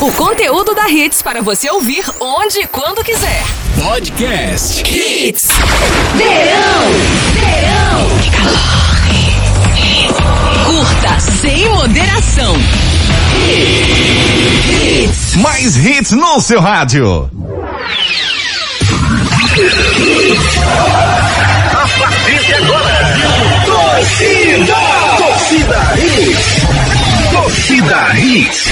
O conteúdo da Hits para você ouvir onde e quando quiser. Podcast Hits. Verão, verão. Que calor. Curta sem moderação. Hits. Mais hits no seu rádio. A partir de agora, torcida, torcida Hits. Torcida Hits.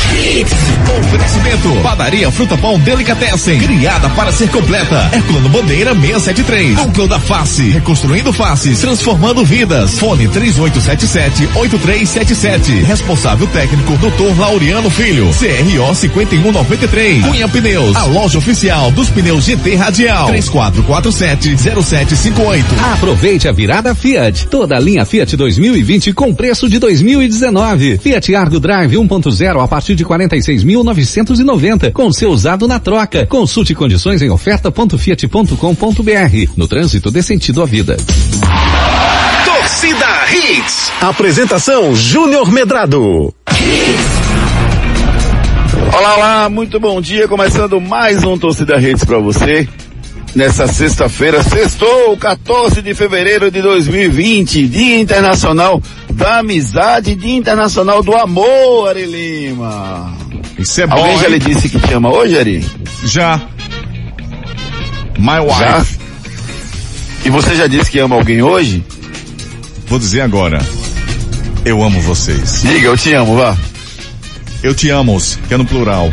Oferecimento. Padaria Fruta Pão Delicatessen. Criada para ser completa. Herculano Bandeira 673. Núcleo da Face. Reconstruindo faces. Transformando vidas. Fone 3877-8377. Responsável técnico Dr. Laureano Filho. CRO 5193. Cunha Pneus. A loja oficial dos pneus GT Radial. 3447-0758. Aproveite a virada Fiat. Toda a linha Fiat 2020 com preço de 2019. Fiat Argo Drive 1.0 a partir de 46.990 com seu usado na troca. Consulte condições em oferta.fiat.com.br. No trânsito dê sentido à vida. Torcida Hits. Apresentação Júnior Medrado. Olá, olá, muito bom dia. Começando mais um Torcida Hits para você. Nessa sexta-feira, sextou, 14 de fevereiro de 2020, Dia Internacional da Amizade, Dia Internacional do Amor, Ari Lima. Isso é bom. Alguém já hein? lhe disse que te ama hoje, Ari? Já. My wife. Já? E você já disse que ama alguém hoje? Vou dizer agora. Eu amo vocês. Diga, eu te amo, vá. Eu te amo, que é no plural.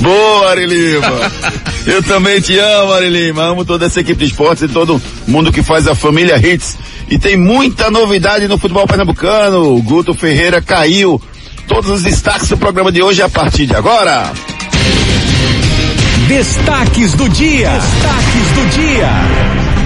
Boa, Ari Lima. Eu também te amo, Ari Lima. Amo toda essa equipe de esportes e todo mundo que faz a família Hits. E tem muita novidade no futebol pernambucano. O Guto Ferreira caiu. Todos os destaques do programa de hoje a partir de agora. Destaques do dia. Destaques do dia.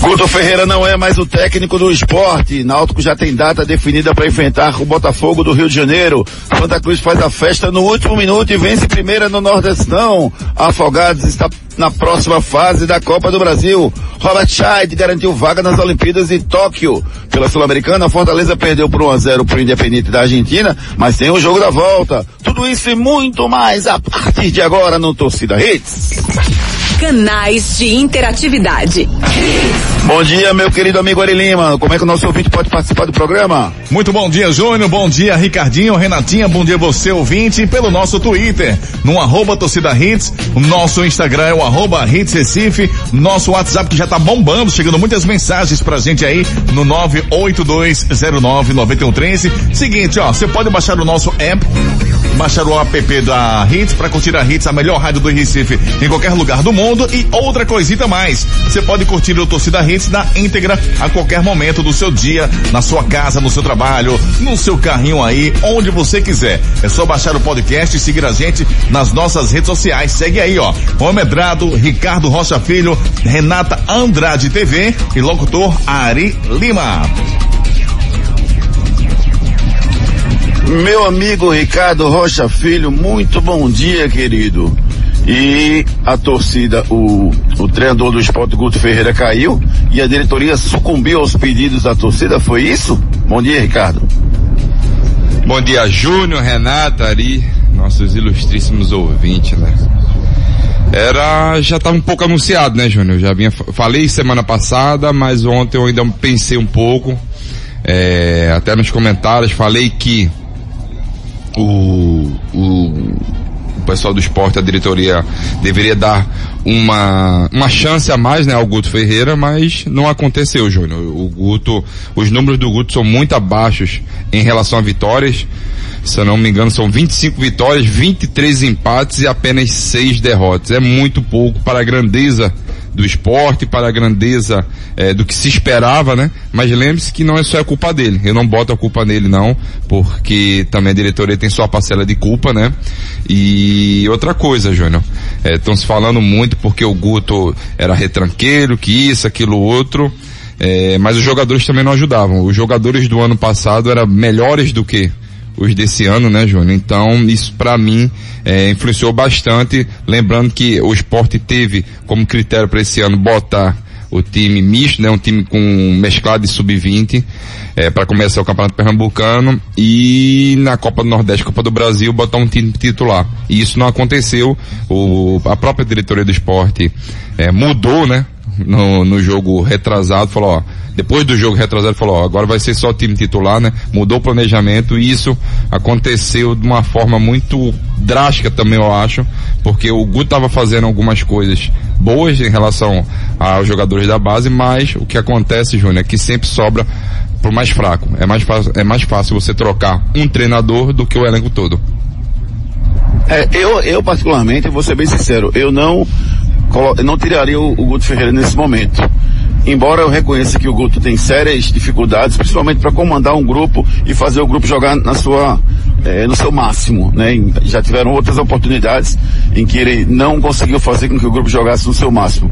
Guto Ferreira não é mais o técnico do esporte. Náutico já tem data definida para enfrentar o Botafogo do Rio de Janeiro. Santa Cruz faz a festa no último minuto e vence primeira no Nordestão. Afogados está na próxima fase da Copa do Brasil. Robert Scheid garantiu vaga nas Olimpíadas de Tóquio. Pela Sul-Americana, Fortaleza perdeu por 1 a 0 para o Independente da Argentina, mas tem o jogo da volta. Tudo isso e muito mais a partir de agora no Torcida Hits. Canais de interatividade. Bom dia, meu querido amigo Ari Lima. Como é que o nosso ouvinte pode participar do programa? Muito bom dia, Júnior. Bom dia, Ricardinho, Renatinha. Bom dia, você ouvinte, pelo nosso Twitter, no arroba torcida hits. O nosso Instagram é o arroba hits Recife. Nosso WhatsApp que já tá bombando, chegando muitas mensagens pra gente aí no 982099113. Seguinte, ó, você pode baixar o nosso app, baixar o app da Hits pra curtir a Hits, a melhor rádio do Recife em qualquer lugar do mundo e outra coisita mais. Você pode curtir o Torcida Hits na íntegra a qualquer momento do seu dia, na sua casa, no seu trabalho, no seu carrinho aí, onde você quiser. É só baixar o podcast e seguir a gente nas nossas redes sociais. Segue aí, ó. Homedrado, Ricardo Rocha Filho, Renata Andrade TV e locutor Ari Lima. Meu amigo Ricardo Rocha Filho, muito bom dia, querido. E a torcida, o, o treinador do esporte Guto Ferreira caiu e a diretoria sucumbiu aos pedidos da torcida, foi isso? Bom dia, Ricardo. Bom dia, Júnior, Renata, Ari, nossos ilustríssimos ouvintes, né? Era, já estava um pouco anunciado, né, Júnior? Já vinha, falei semana passada, mas ontem eu ainda pensei um pouco, é, até nos comentários, falei que o, o, o pessoal do esporte, a diretoria, deveria dar uma, uma chance a mais, né, ao Guto Ferreira, mas não aconteceu, Júnior. O Guto, os números do Guto são muito abaixos em relação a vitórias. Se eu não me engano, são 25 vitórias, 23 empates e apenas 6 derrotas. É muito pouco para a grandeza do esporte, para a grandeza eh, do que se esperava, né? Mas lembre-se que não é só a culpa dele. Eu não boto a culpa nele, não, porque também a diretoria tem sua parcela de culpa, né? E outra coisa, Júnior, estão se falando muito porque o Guto era retranqueiro, que isso, aquilo, outro. É, mas os jogadores também não ajudavam. Os jogadores do ano passado eram melhores do que os desse ano, né, Júnior? Então, isso para mim é, influenciou bastante. Lembrando que o esporte teve como critério para esse ano botar o time misto, né? Um time com mesclado de sub-20 é, para começar o Campeonato Pernambucano e na Copa do Nordeste, Copa do Brasil, botar um time titular. E isso não aconteceu. O, a própria diretoria do esporte é, mudou, né? No, no jogo retrasado, falou, ó, depois do jogo retrasado, falou, ó, agora vai ser só time titular, né? Mudou o planejamento e isso aconteceu de uma forma muito drástica também, eu acho, porque o Guto estava fazendo algumas coisas boas em relação aos jogadores da base, mas o que acontece, Júnior, é que sempre sobra pro mais fraco. É mais fácil, é mais fácil você trocar um treinador do que o elenco todo. É, eu, eu particularmente, vou ser bem sincero, eu não, não tiraria o, o Guto Ferreira nesse momento. Embora eu reconheça que o Guto tem sérias dificuldades, principalmente para comandar um grupo e fazer o grupo jogar na sua, é, no seu máximo, né? Já tiveram outras oportunidades em que ele não conseguiu fazer com que o grupo jogasse no seu máximo.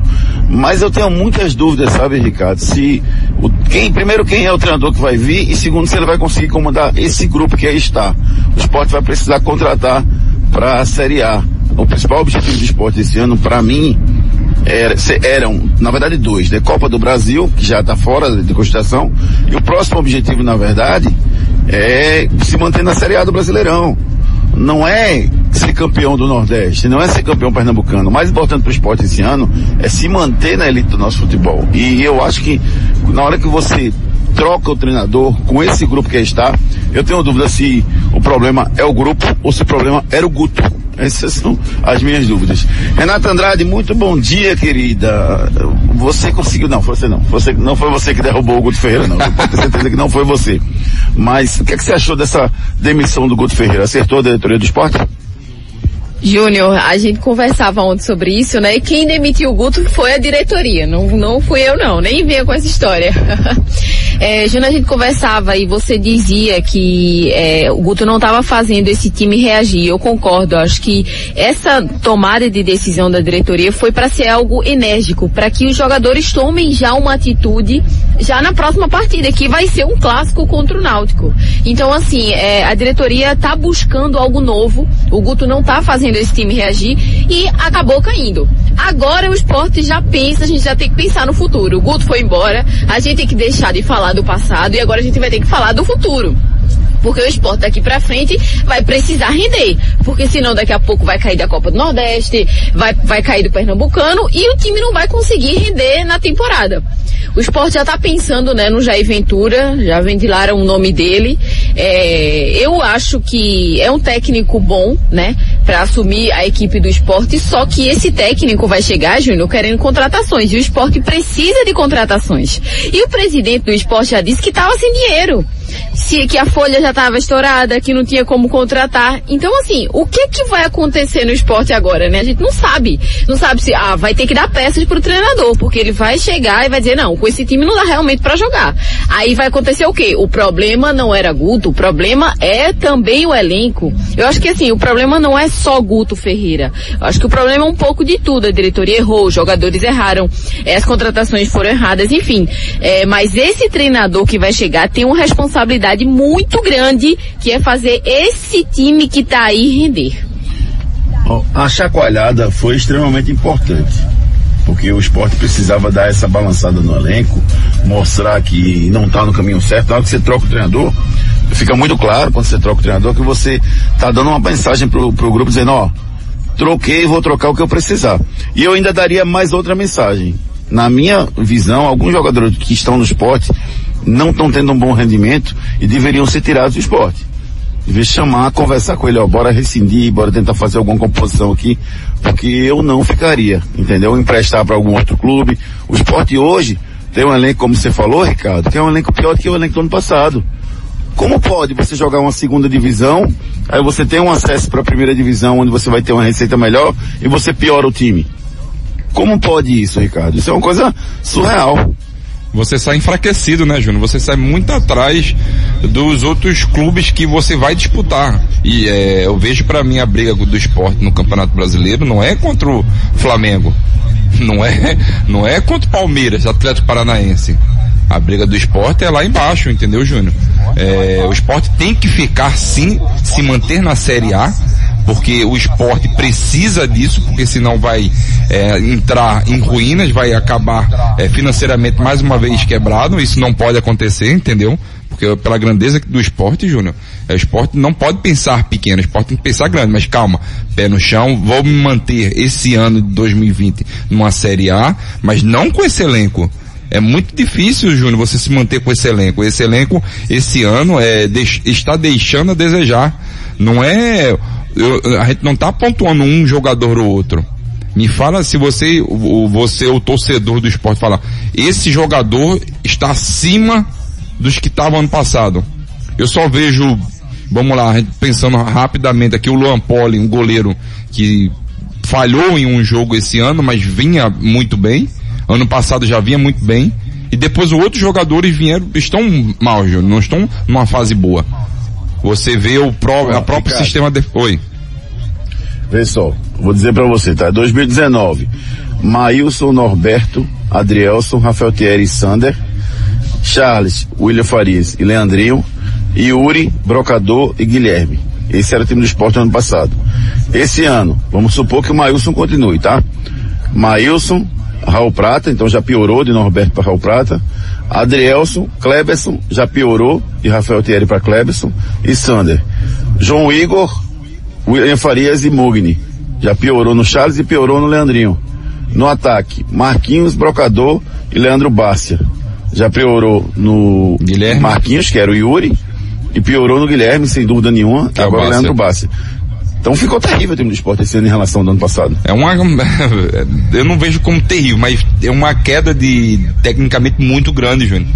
Mas eu tenho muitas dúvidas, sabe, Ricardo? Se o, quem, primeiro, quem é o treinador que vai vir e segundo, se ele vai conseguir comandar esse grupo que aí está. O esporte vai precisar contratar para a Série A. O principal objetivo do esporte esse ano, para mim, era, eram, na verdade, dois, né? Copa do Brasil, que já está fora de constituição, e o próximo objetivo, na verdade, é se manter na Série A do Brasileirão. Não é ser campeão do Nordeste, não é ser campeão pernambucano. O mais importante para o esporte esse ano é se manter na elite do nosso futebol. E eu acho que na hora que você troca o treinador com esse grupo que está, eu tenho dúvida se o problema é o grupo ou se o problema era o Guto. Essas são as minhas dúvidas. Renata Andrade, muito bom dia, querida. Você conseguiu, não, você não. Você, não foi você que derrubou o Guto Ferreira, não. Eu posso ter certeza que não foi você. Mas o que, é que você achou dessa demissão do Guto Ferreira? Acertou a diretoria do esporte? Júnior, a gente conversava ontem sobre isso, né? E quem demitiu o Guto foi a diretoria, não, não fui eu não, nem venha com essa história. é, Júnior, a gente conversava e você dizia que é, o Guto não estava fazendo esse time reagir. Eu concordo, acho que essa tomada de decisão da diretoria foi para ser algo enérgico, para que os jogadores tomem já uma atitude já na próxima partida, que vai ser um clássico contra o Náutico. Então, assim, é, a diretoria está buscando algo novo, o Guto não está fazendo fazendo esse time reagir e acabou caindo. Agora o esporte já pensa, a gente já tem que pensar no futuro. O Guto foi embora, a gente tem que deixar de falar do passado e agora a gente vai ter que falar do futuro. Porque o esporte daqui pra frente vai precisar render. Porque senão daqui a pouco vai cair da Copa do Nordeste, vai, vai cair do Pernambucano e o time não vai conseguir render na temporada. O esporte já está pensando né, no Jair Ventura, já ventilaram o nome dele. É, eu acho que é um técnico bom, né? para assumir a equipe do esporte, só que esse técnico vai chegar, Júnior, querendo contratações, e o esporte precisa de contratações. E o presidente do esporte já disse que estava sem dinheiro se que a folha já estava estourada, que não tinha como contratar. Então, assim, o que que vai acontecer no esporte agora, né? A gente não sabe. Não sabe se, ah, vai ter que dar peças pro treinador, porque ele vai chegar e vai dizer, não, com esse time não dá realmente para jogar. Aí vai acontecer o quê? O problema não era Guto, o problema é também o elenco. Eu acho que assim, o problema não é só Guto Ferreira. Eu acho que o problema é um pouco de tudo. A diretoria errou, os jogadores erraram, as contratações foram erradas, enfim. É, mas esse treinador que vai chegar tem uma responsabilidade responsabilidade muito grande, que é fazer esse time que está aí render. A chacoalhada foi extremamente importante, porque o esporte precisava dar essa balançada no elenco, mostrar que não está no caminho certo. Na hora que você troca o treinador, fica muito claro quando você troca o treinador que você está dando uma mensagem pro, pro grupo dizendo, ó, troquei, vou trocar o que eu precisar. E eu ainda daria mais outra mensagem. Na minha visão, alguns jogadores que estão no esporte não estão tendo um bom rendimento e deveriam ser tirados do esporte. Devia chamar, conversar com ele, ó, bora rescindir, bora tentar fazer alguma composição aqui, porque eu não ficaria, entendeu? Emprestar para algum outro clube. O esporte hoje tem um elenco, como você falou, Ricardo, que é um elenco pior do que o elenco do ano passado. Como pode você jogar uma segunda divisão, aí você tem um acesso para a primeira divisão, onde você vai ter uma receita melhor, e você piora o time? Como pode isso, Ricardo? Isso é uma coisa surreal você sai enfraquecido, né, Júnior? Você sai muito atrás dos outros clubes que você vai disputar. E é, eu vejo para mim a briga do esporte no Campeonato Brasileiro não é contra o Flamengo, não é, não é contra o Palmeiras, Atlético Paranaense. A briga do esporte é lá embaixo, entendeu, Júnior? É, o esporte tem que ficar sim, se manter na Série A porque o esporte precisa disso, porque senão vai é, entrar em ruínas, vai acabar é, financeiramente mais uma vez quebrado, isso não pode acontecer, entendeu? Porque pela grandeza do esporte, Júnior, é, o esporte não pode pensar pequeno, o esporte tem que pensar grande, mas calma, pé no chão, vou me manter esse ano de 2020 numa Série A, mas não com esse elenco. É muito difícil, Júnior, você se manter com esse elenco. Esse elenco, esse ano, é, está deixando a desejar. Não é, eu, a gente não está pontuando um jogador ou outro. Me fala se você, o, você, o torcedor do esporte, fala, esse jogador está acima dos que estavam ano passado. Eu só vejo, vamos lá, pensando rapidamente aqui, o Luan Poli, um goleiro que falhou em um jogo esse ano, mas vinha muito bem. Ano passado já vinha muito bem. E depois outros jogadores vieram, estão mal, Júnior, não estão numa fase boa. Você vê o pró, a próprio Ricardo. sistema de... Oi. Vê só, vou dizer para você, tá? 2019. Maílson, Norberto, Adrielson, Rafael Thierry Sander, Charles, William Farias e Leandrinho, Yuri, Brocador e Guilherme. Esse era o time do esporte ano passado. Esse ano, vamos supor que o Maílson continue, tá? Maílson, Raul Prata, então já piorou de Norberto para Raul Prata. Adrielson, Kleberson, já piorou, de Rafael Thierry para Kleberson. E Sander. João Igor, William Farias e Mugni. Já piorou no Charles e piorou no Leandrinho. No ataque, Marquinhos, Brocador e Leandro Bárcia. Já piorou no Guilherme. Marquinhos, que era o Yuri, e piorou no Guilherme, sem dúvida nenhuma. É agora o Leandro Bárcia. Então ficou terrível o time do esporte esse ano em relação ao ano passado. É uma, eu não vejo como terrível, mas é uma queda de, tecnicamente muito grande, Júnior.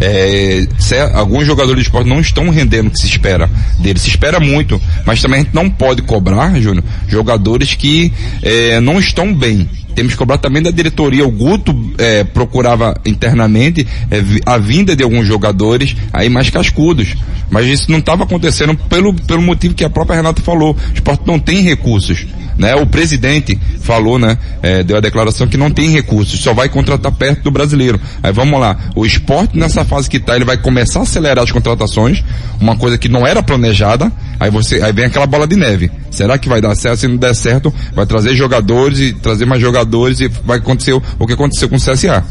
É, alguns jogadores do esporte não estão rendendo o que se espera deles. Se espera muito, mas também a gente não pode cobrar, Júnior, jogadores que é, não estão bem. Temos que cobrar também da diretoria. O Guto é, procurava internamente é, a vinda de alguns jogadores aí mais cascudos. Mas isso não estava acontecendo pelo, pelo motivo que a própria Renata falou. Esporte não tem recursos. Né? O presidente falou, né? É, deu a declaração que não tem recursos, só vai contratar perto do brasileiro. Aí vamos lá, o esporte nessa fase que está, ele vai começar a acelerar as contratações, uma coisa que não era planejada, aí você, aí vem aquela bola de neve. Será que vai dar certo? Se não der certo, vai trazer jogadores e trazer mais jogadores e vai acontecer o que aconteceu com o CSA.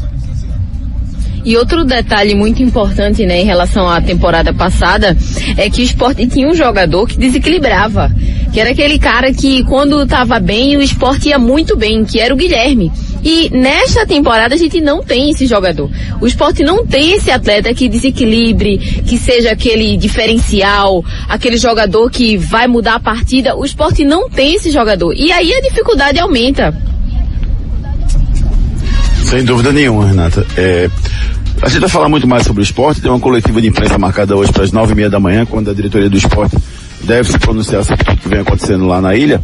E outro detalhe muito importante, né, em relação à temporada passada, é que o esporte tinha um jogador que desequilibrava. Que era aquele cara que quando estava bem, o esporte ia muito bem, que era o Guilherme. E nesta temporada a gente não tem esse jogador. O esporte não tem esse atleta que desequilibre, que seja aquele diferencial, aquele jogador que vai mudar a partida. O esporte não tem esse jogador. E aí a dificuldade aumenta. Sem dúvida nenhuma, Renata. É, a gente vai falar muito mais sobre o esporte. Tem uma coletiva de imprensa marcada hoje para as nove e meia da manhã, quando a diretoria do esporte deve se pronunciar sobre tudo que vem acontecendo lá na ilha.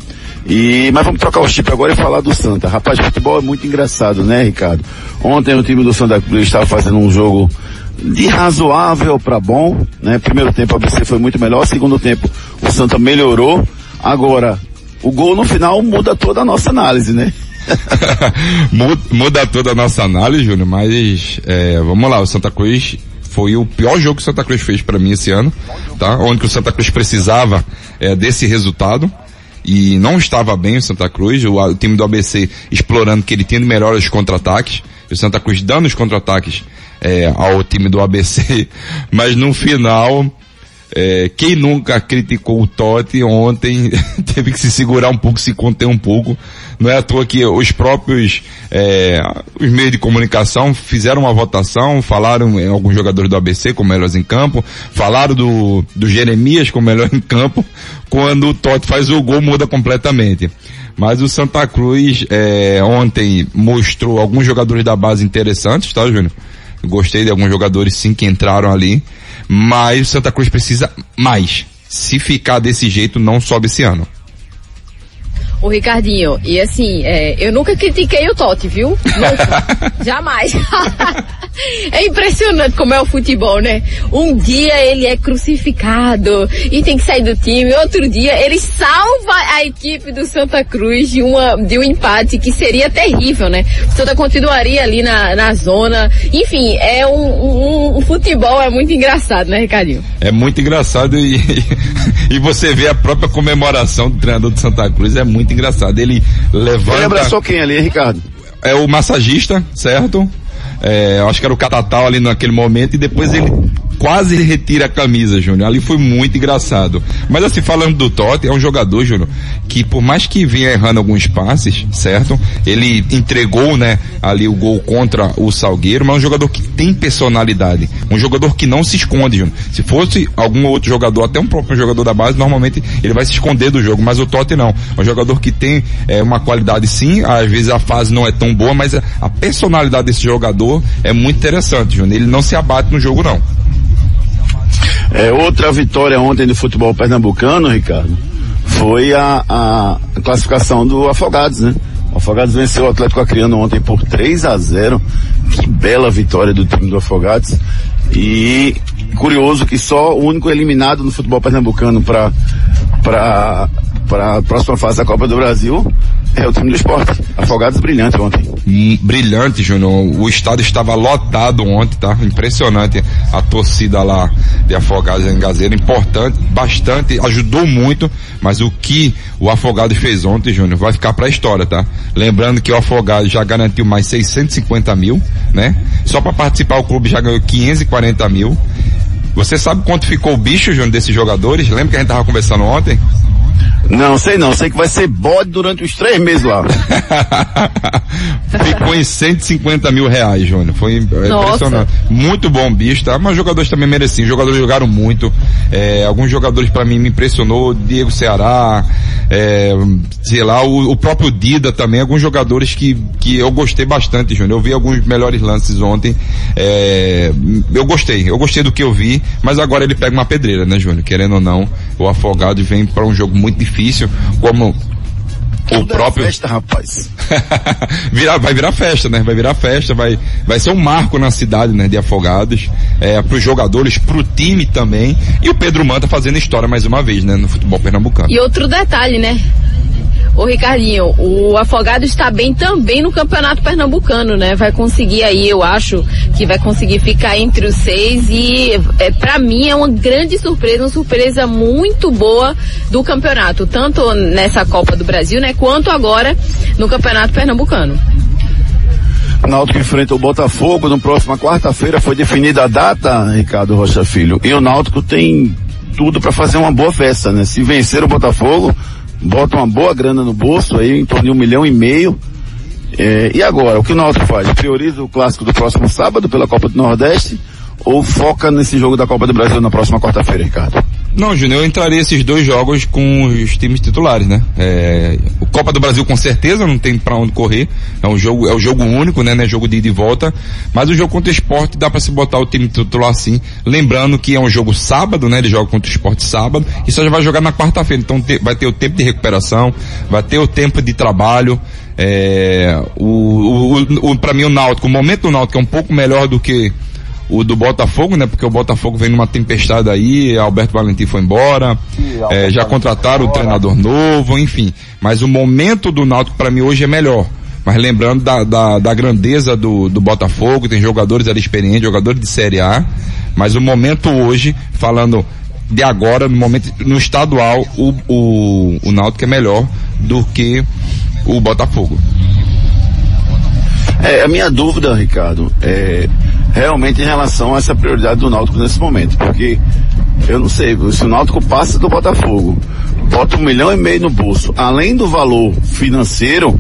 E, mas vamos trocar o chip agora e falar do Santa. Rapaz, futebol é muito engraçado, né, Ricardo? Ontem o time do Santa Cruz estava fazendo um jogo de razoável para bom, né? Primeiro tempo a ABC foi muito melhor, segundo tempo o Santa melhorou. Agora, o gol no final muda toda a nossa análise, né? muda toda a nossa análise, Júnior, mas é, vamos lá, o Santa Cruz foi o pior jogo que o Santa Cruz fez para mim esse ano, tá? Onde o Santa Cruz precisava é, desse resultado e não estava bem o Santa Cruz, o, o time do ABC explorando que ele tinha de melhor os contra-ataques, o Santa Cruz dando os contra-ataques é, ao time do ABC, mas no final é, quem nunca criticou o Totti ontem teve que se segurar um pouco, se conter um pouco. Não é à toa que os próprios é, os meios de comunicação fizeram uma votação, falaram em alguns jogadores do ABC como melhores em campo, falaram do, do Jeremias como melhor em campo. Quando o Totti faz o gol muda completamente. Mas o Santa Cruz é, ontem mostrou alguns jogadores da base interessantes, tá, Júnior? Gostei de alguns jogadores sim que entraram ali. Mas Santa Cruz precisa mais. Se ficar desse jeito, não sobe esse ano. O Ricardinho, e assim, é, eu nunca critiquei o Totti, viu? Nunca. Jamais. é impressionante como é o futebol, né? Um dia ele é crucificado e tem que sair do time, outro dia ele salva a equipe do Santa Cruz de, uma, de um empate que seria terrível, né? O Santa continuaria ali na, na zona. Enfim, é um, um, um futebol, é muito engraçado, né, Ricardinho? É muito engraçado e, e você vê a própria comemoração do treinador de Santa Cruz, é muito engraçado. Ele levanta. Ele abraçou quem ali, Ricardo? É o massagista, certo? É, acho que era o Catatal ali naquele momento e depois ele quase retira a camisa, Júnior. Ali foi muito engraçado. Mas assim, falando do Totti, é um jogador, Júnior, que por mais que vinha errando alguns passes, certo? Ele entregou, né, ali o gol contra o Salgueiro, mas é um jogador que tem personalidade. Um jogador que não se esconde, Júnior. Se fosse algum outro jogador, até um próprio jogador da base, normalmente ele vai se esconder do jogo, mas o Totti não. É um jogador que tem é, uma qualidade sim, às vezes a fase não é tão boa, mas a, a personalidade desse jogador é muito interessante, Júnior. Ele não se abate no jogo não. É, outra vitória ontem do futebol pernambucano, Ricardo, foi a, a classificação do Afogados, né? O Afogados venceu o Atlético Acreano ontem por 3 a 0. Que bela vitória do time do Afogados. E curioso que só o único eliminado no futebol pernambucano para para para a próxima fase da Copa do Brasil é o time do esporte. Afogados brilhante ontem. Brilhante, Júnior. O estado estava lotado ontem, tá? Impressionante a torcida lá de Afogados em Gazeira. Importante, bastante, ajudou muito, mas o que o Afogados fez ontem, Júnior, vai ficar pra história, tá? Lembrando que o Afogados já garantiu mais 650 mil, né? Só para participar o clube já ganhou 540 mil. Você sabe quanto ficou o bicho, Júnior, desses jogadores? Lembra que a gente tava conversando ontem? Não, sei não. Sei que vai ser bode durante os três meses lá. Ficou em 150 mil reais, Júnior. Foi impressionante. Muito bom bicho, tá? Mas os jogadores também mereciam. Os jogadores jogaram muito. É, alguns jogadores para mim me impressionou. Diego Ceará, é, sei lá, o, o, próprio Dida também. Alguns jogadores que, que eu gostei bastante, Júnior. Eu vi alguns melhores lances ontem. É, eu gostei. Eu gostei do que eu vi. Mas agora ele pega uma pedreira, né, Júnior? Querendo ou não, o Afogado vem para um jogo muito difícil difícil, como o próprio festa, rapaz. virar, vai virar festa, né? Vai virar festa, vai, vai ser um marco na cidade, né? De Afogados, é, para os jogadores, para o time também. E o Pedro Manta fazendo história mais uma vez, né? No futebol pernambucano. E outro detalhe, né? Ô Ricardinho, o Afogado está bem também no Campeonato Pernambucano, né? Vai conseguir aí, eu acho, que vai conseguir ficar entre os seis e é, para mim é uma grande surpresa, uma surpresa muito boa do campeonato, tanto nessa Copa do Brasil, né, quanto agora no Campeonato Pernambucano. Náutico enfrenta o Botafogo na próxima quarta-feira foi definida a data, Ricardo Rocha Filho. E o Náutico tem tudo para fazer uma boa festa, né? Se vencer o Botafogo, bota uma boa grana no bolso aí, em torno de um milhão e meio. É, e agora, o que o Náutico faz? Prioriza o clássico do próximo sábado pela Copa do Nordeste ou foca nesse jogo da Copa do Brasil na próxima quarta-feira, Ricardo? Não, Júnior, eu entraria esses dois jogos com os times titulares, né? É, o Copa do Brasil com certeza não tem para onde correr. É um jogo, é um jogo único, né? É jogo de ida e volta. Mas o jogo contra o esporte dá para se botar o time titular sim. Lembrando que é um jogo sábado, né? Ele joga contra o esporte sábado e só já vai jogar na quarta-feira. Então te, vai ter o tempo de recuperação, vai ter o tempo de trabalho. É, o, o, o, para mim o Náutico, o momento do Náutico é um pouco melhor do que o do Botafogo, né? Porque o Botafogo vem numa tempestade aí, Alberto Valentim foi embora, é, já contrataram o treinador novo, enfim. Mas o momento do Náutico para mim hoje é melhor. Mas lembrando da, da, da grandeza do, do Botafogo, tem jogadores ali experientes, jogadores de Série A. Mas o momento hoje, falando de agora, no momento, no estadual, o, o, o Náutico é melhor do que o Botafogo. É, a minha dúvida, Ricardo, é realmente em relação a essa prioridade do Náutico nesse momento, porque eu não sei, se o Náutico passa do Botafogo, bota um milhão e meio no bolso, além do valor financeiro,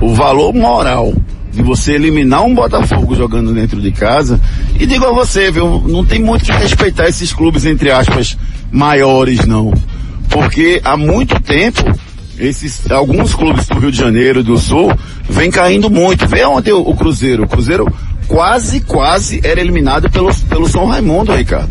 o valor moral de você eliminar um Botafogo jogando dentro de casa, e digo a você, viu, não tem muito que respeitar esses clubes, entre aspas, maiores não, porque há muito tempo esses alguns clubes do Rio de Janeiro do Sul vem caindo muito. Vê ontem o, o Cruzeiro. O Cruzeiro quase, quase era eliminado pelo, pelo São Raimundo, Ricardo.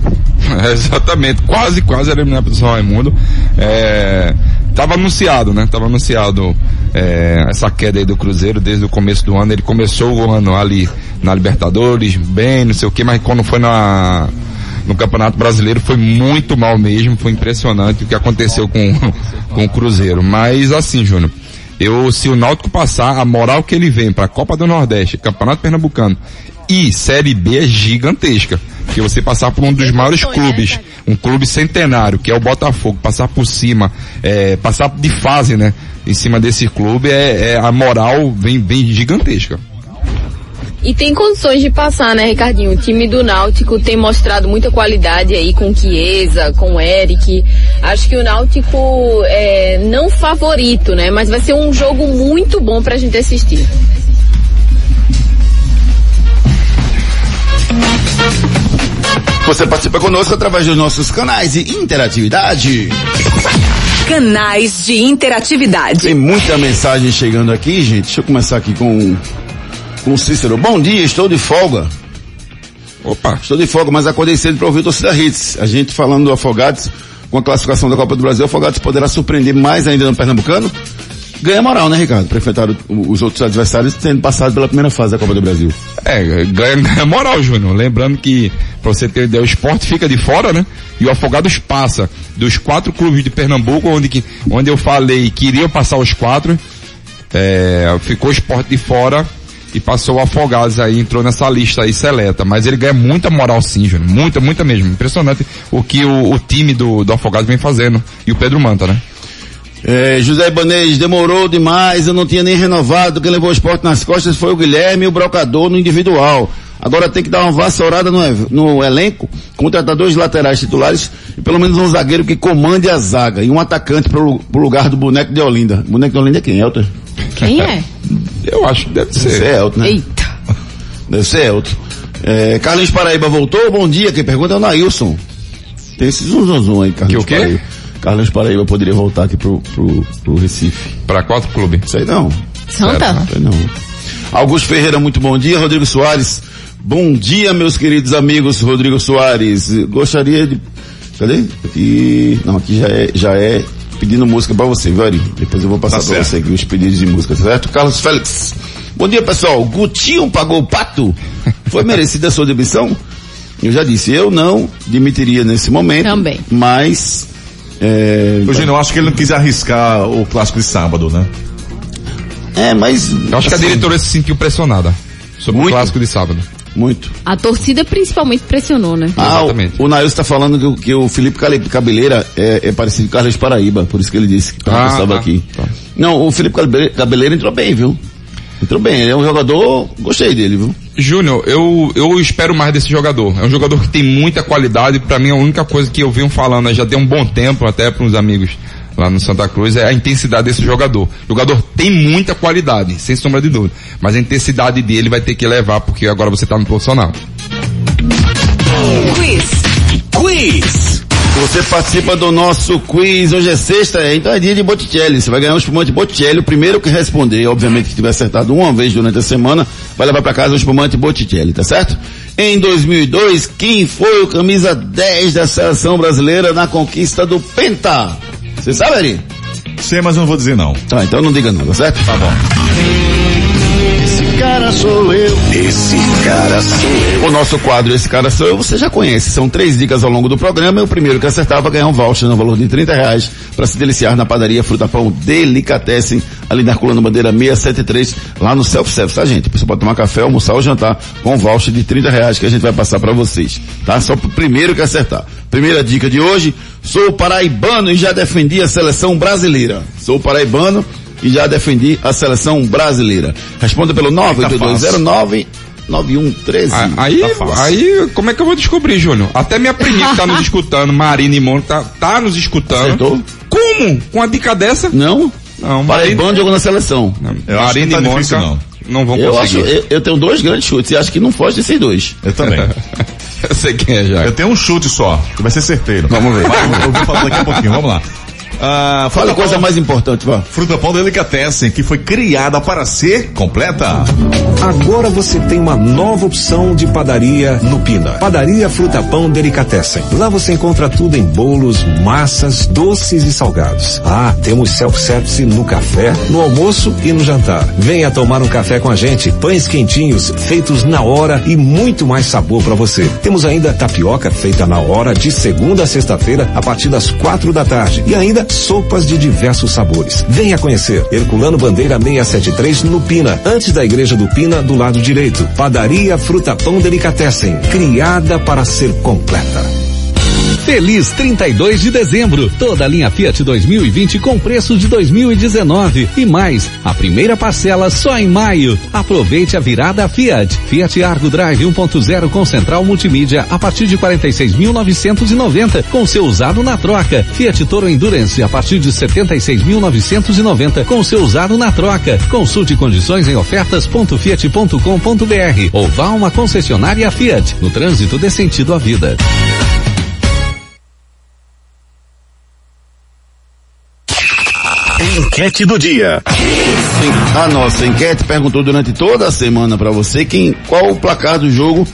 É, exatamente, quase, quase era eliminado pelo São Raimundo. É, tava anunciado, né? Tava anunciado é, essa queda aí do Cruzeiro desde o começo do ano. Ele começou o ano ali na Libertadores, bem, não sei o que, mas quando foi na no Campeonato Brasileiro foi muito mal mesmo, foi impressionante o que aconteceu com, com o Cruzeiro. Mas assim, Júnior, eu, se o Náutico passar, a moral que ele vem para a Copa do Nordeste, Campeonato Pernambucano e Série B é gigantesca. Porque você passar por um dos maiores clubes, um clube centenário, que é o Botafogo, passar por cima, é, passar de fase, né? Em cima desse clube, é, é a moral vem, vem gigantesca. E tem condições de passar, né, Ricardinho? O time do Náutico tem mostrado muita qualidade aí com Chiesa, com Eric. Acho que o Náutico é não favorito, né? Mas vai ser um jogo muito bom pra gente assistir. Você participa conosco através dos nossos canais de interatividade. Canais de interatividade. Tem muita mensagem chegando aqui, gente. Deixa eu começar aqui com com o Cícero. Bom dia, estou de folga. Opa, estou de folga, mas acordei cedo para ouvir o Torcida Hits. A gente falando do Afogados, com a classificação da Copa do Brasil, o Afogados poderá surpreender mais ainda no Pernambucano. Ganha moral, né, Ricardo? Para enfrentar os outros adversários tendo passado pela primeira fase da Copa do Brasil. É, ganha, ganha moral, Júnior. Lembrando que, para você ter ideia, o esporte fica de fora, né? E o Afogados passa dos quatro clubes de Pernambuco, onde, que, onde eu falei que iriam passar os quatro, é, ficou o esporte de fora e passou o Afogados aí, entrou nessa lista aí seleta. Mas ele ganha muita moral sim, Júnior. Muita, muita mesmo. Impressionante o que o, o time do, do Afogados vem fazendo. E o Pedro Manta, né? É, José Ibanez, demorou demais, eu não tinha nem renovado, quem levou o esporte nas costas foi o Guilherme e o Brocador no individual. Agora tem que dar uma vassourada no, no elenco, contratar dois laterais titulares e pelo menos um zagueiro que comande a zaga e um atacante pro, pro lugar do boneco de Olinda. O boneco de Olinda é quem, Elton? Quem é? Eu acho que deve ser. Deve ser Elton, né? Eita. Deve ser Elton. É, Carlinhos Paraíba voltou? Bom dia, quem pergunta é o Nailson. Tem esse zum, zum, zum aí, Carlinhos que o quê? Paraíba. Carlinhos Paraíba poderia voltar aqui pro, pro, pro Recife. Para quatro clubes. Sei não. Santa? Sei não. Augusto Ferreira, muito bom dia. Rodrigo Soares, bom dia, meus queridos amigos. Rodrigo Soares, gostaria de... Cadê? Aqui... Não, aqui já é, já é pedindo música pra você, viu, Ari? Depois eu vou passar Tá pra certo. você aqui os pedidos de música, certo? Carlos Félix. Bom dia, pessoal. Gutinho pagou o pato? Foi merecida a sua demissão? Eu já disse, eu não demitiria nesse momento. Também. Mas, é, Júnior, eu acho que ele não quis arriscar o clássico de sábado, né? é, mas... Eu acho que a assim, diretoria se sentiu pressionada sobre Muito. o clássico de sábado. Muito. A torcida principalmente pressionou, né? Ah, Exatamente. o, o Nailson está falando que, o- que o Felipe Cabeleira é, é parecido com o Carlos Paraíba, por isso que ele disse que Ah, estava tá, aqui. tá. Não, o Felipe Cabe- Cabeleira entrou bem, viu? Entrou bem, ele é um jogador, gostei dele, viu? Júnior, eu, eu espero mais desse jogador. É um jogador que tem muita qualidade. Pra mim, a única coisa que eu venho falando né, já tem um bom tempo, até para uns amigos lá no Santa Cruz, é a intensidade desse jogador. O jogador tem muita qualidade, sem sombra de dúvida. Mas a intensidade dele vai ter que levar, porque agora você tá no profissional. Quiz. Quiz. Você participa do nosso quiz, hoje é sexta, então é dia de Botticelli. Você vai ganhar um espumante Botticelli, o primeiro que responder, obviamente que tiver acertado uma vez durante a semana, vai levar para casa um espumante Botticelli, tá certo? Em 2002, quem foi o camisa 10 da seleção brasileira na conquista do Penta? Você sabe, Ari? Sei, mas não vou dizer não. Tá, então não diga não, tá certo? Tá bom. Esse cara sou eu. Esse cara sou eu. O nosso quadro Esse Cara Sou Eu, você já conhece. São três dicas ao longo do programa e o primeiro que acertar vai ganhar um voucher no valor de 30 reais para se deliciar na padaria Fruta Pão Delicatessen, ali na Coluna Bandeira 673, lá no Self-Service, tá gente? Você pode tomar café, almoçar ou jantar com um voucher de 30 reais que a gente vai passar para vocês, tá? Só pro primeiro que acertar. Primeira dica de hoje, sou paraibano e já defendi a seleção brasileira. Sou paraibano e já defendi a seleção brasileira. Responda pelo 98209 9113. A- Aí, Tá aí, como é que eu vou descobrir, Júnior? Até minha priminha que tá nos escutando, Marina e Mônica, tá, tá nos escutando. Acertou? Como? Com a dica dessa? Não? Não, Paraibano jogou na seleção. Acho Marina não tá e Mônica difícil, não. vão Eu acho, conseguir. eu, eu tenho dois grandes chutes e acho que não foge desses dois. Eu também. Eu sei quem é já. Eu tenho um chute só, que vai ser certeiro. Vamos ver. Vai, eu vou falar daqui a pouquinho, vamos lá. Ah, Fala coisa mais importante, vá. Fruta Pão Delicatessen, que foi criada para ser completa. Agora você tem uma nova opção de padaria no Pina. Padaria Fruta Pão Delicatessen. Lá você encontra tudo em bolos, massas, doces e salgados. Ah, temos self-service no café, no almoço e no jantar. Venha tomar um café com a gente. Pães quentinhos, feitos na hora e muito mais sabor para você. Temos ainda tapioca feita na hora de segunda a sexta-feira a partir das quatro da tarde. E ainda sopas de diversos sabores. Venha conhecer. Herculano Bandeira 673 no Pina, antes da igreja do Pina, do lado direito. Padaria Fruta Pão Delicatessen, criada para ser completa. Feliz 32 de dezembro. Toda a linha Fiat 2020 com preço de 2019 e mais. A primeira parcela só em maio. Aproveite a virada Fiat. Fiat Argo Drive 1.0 com central multimídia a partir de 46.990 com seu usado na troca. Fiat Toro Endurance a partir de 76.990 com seu usado na troca. Consulte condições em ofertas.fiat.com.br ou vá a uma concessionária Fiat. No trânsito dê sentido à vida. Enquete do dia. A nossa enquete perguntou durante toda a semana para você quem, qual o placar do jogo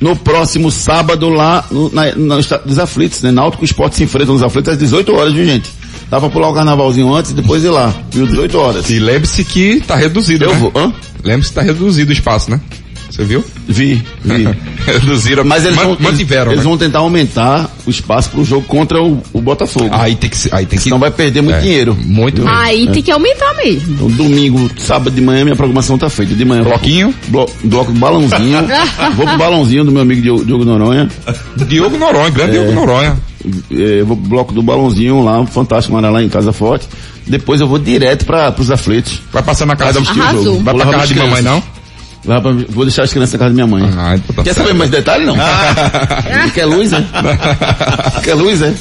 no próximo sábado lá no, na, Estádio dos Aflitos, né? Náutico e Esporte se enfrentam nos Aflitos às 18 horas, viu gente? Dá pra pular o carnavalzinho antes e depois ir lá, viu? 18 horas. E lembre-se que tá reduzido, Eu né? vou, hã? Lembre-se que tá reduzido o espaço, né? Você viu? Vi, vi. Reduziram, Mas eles, man- vão, mantiveram, eles né? vão tentar aumentar o espaço pro jogo contra o, o Botafogo. Aí tem que, aí tem que, Senão vai perder muito É, dinheiro. muito dinheiro. Aí tem que aumentar mesmo. Então, domingo, sábado de manhã, minha programação tá feita. De manhã. Bloquinho? Blo, bloco do balãozinho. vou pro balãozinho do meu amigo Diogo, Diogo Noronha. Diogo Noronha, grande Diogo Noronha. É, vou pro bloco do balãozinho lá, um fantástico Mara lá em Casa Forte. Depois eu vou direto para pros aflitos. Vai passar na casa o jogo. Vai pra casa de mamãe, não? Vou deixar as crianças na casa da minha mãe. Ah, então tá Quer saber mais detalhes, não? Quer luz, né? Quer luz, né?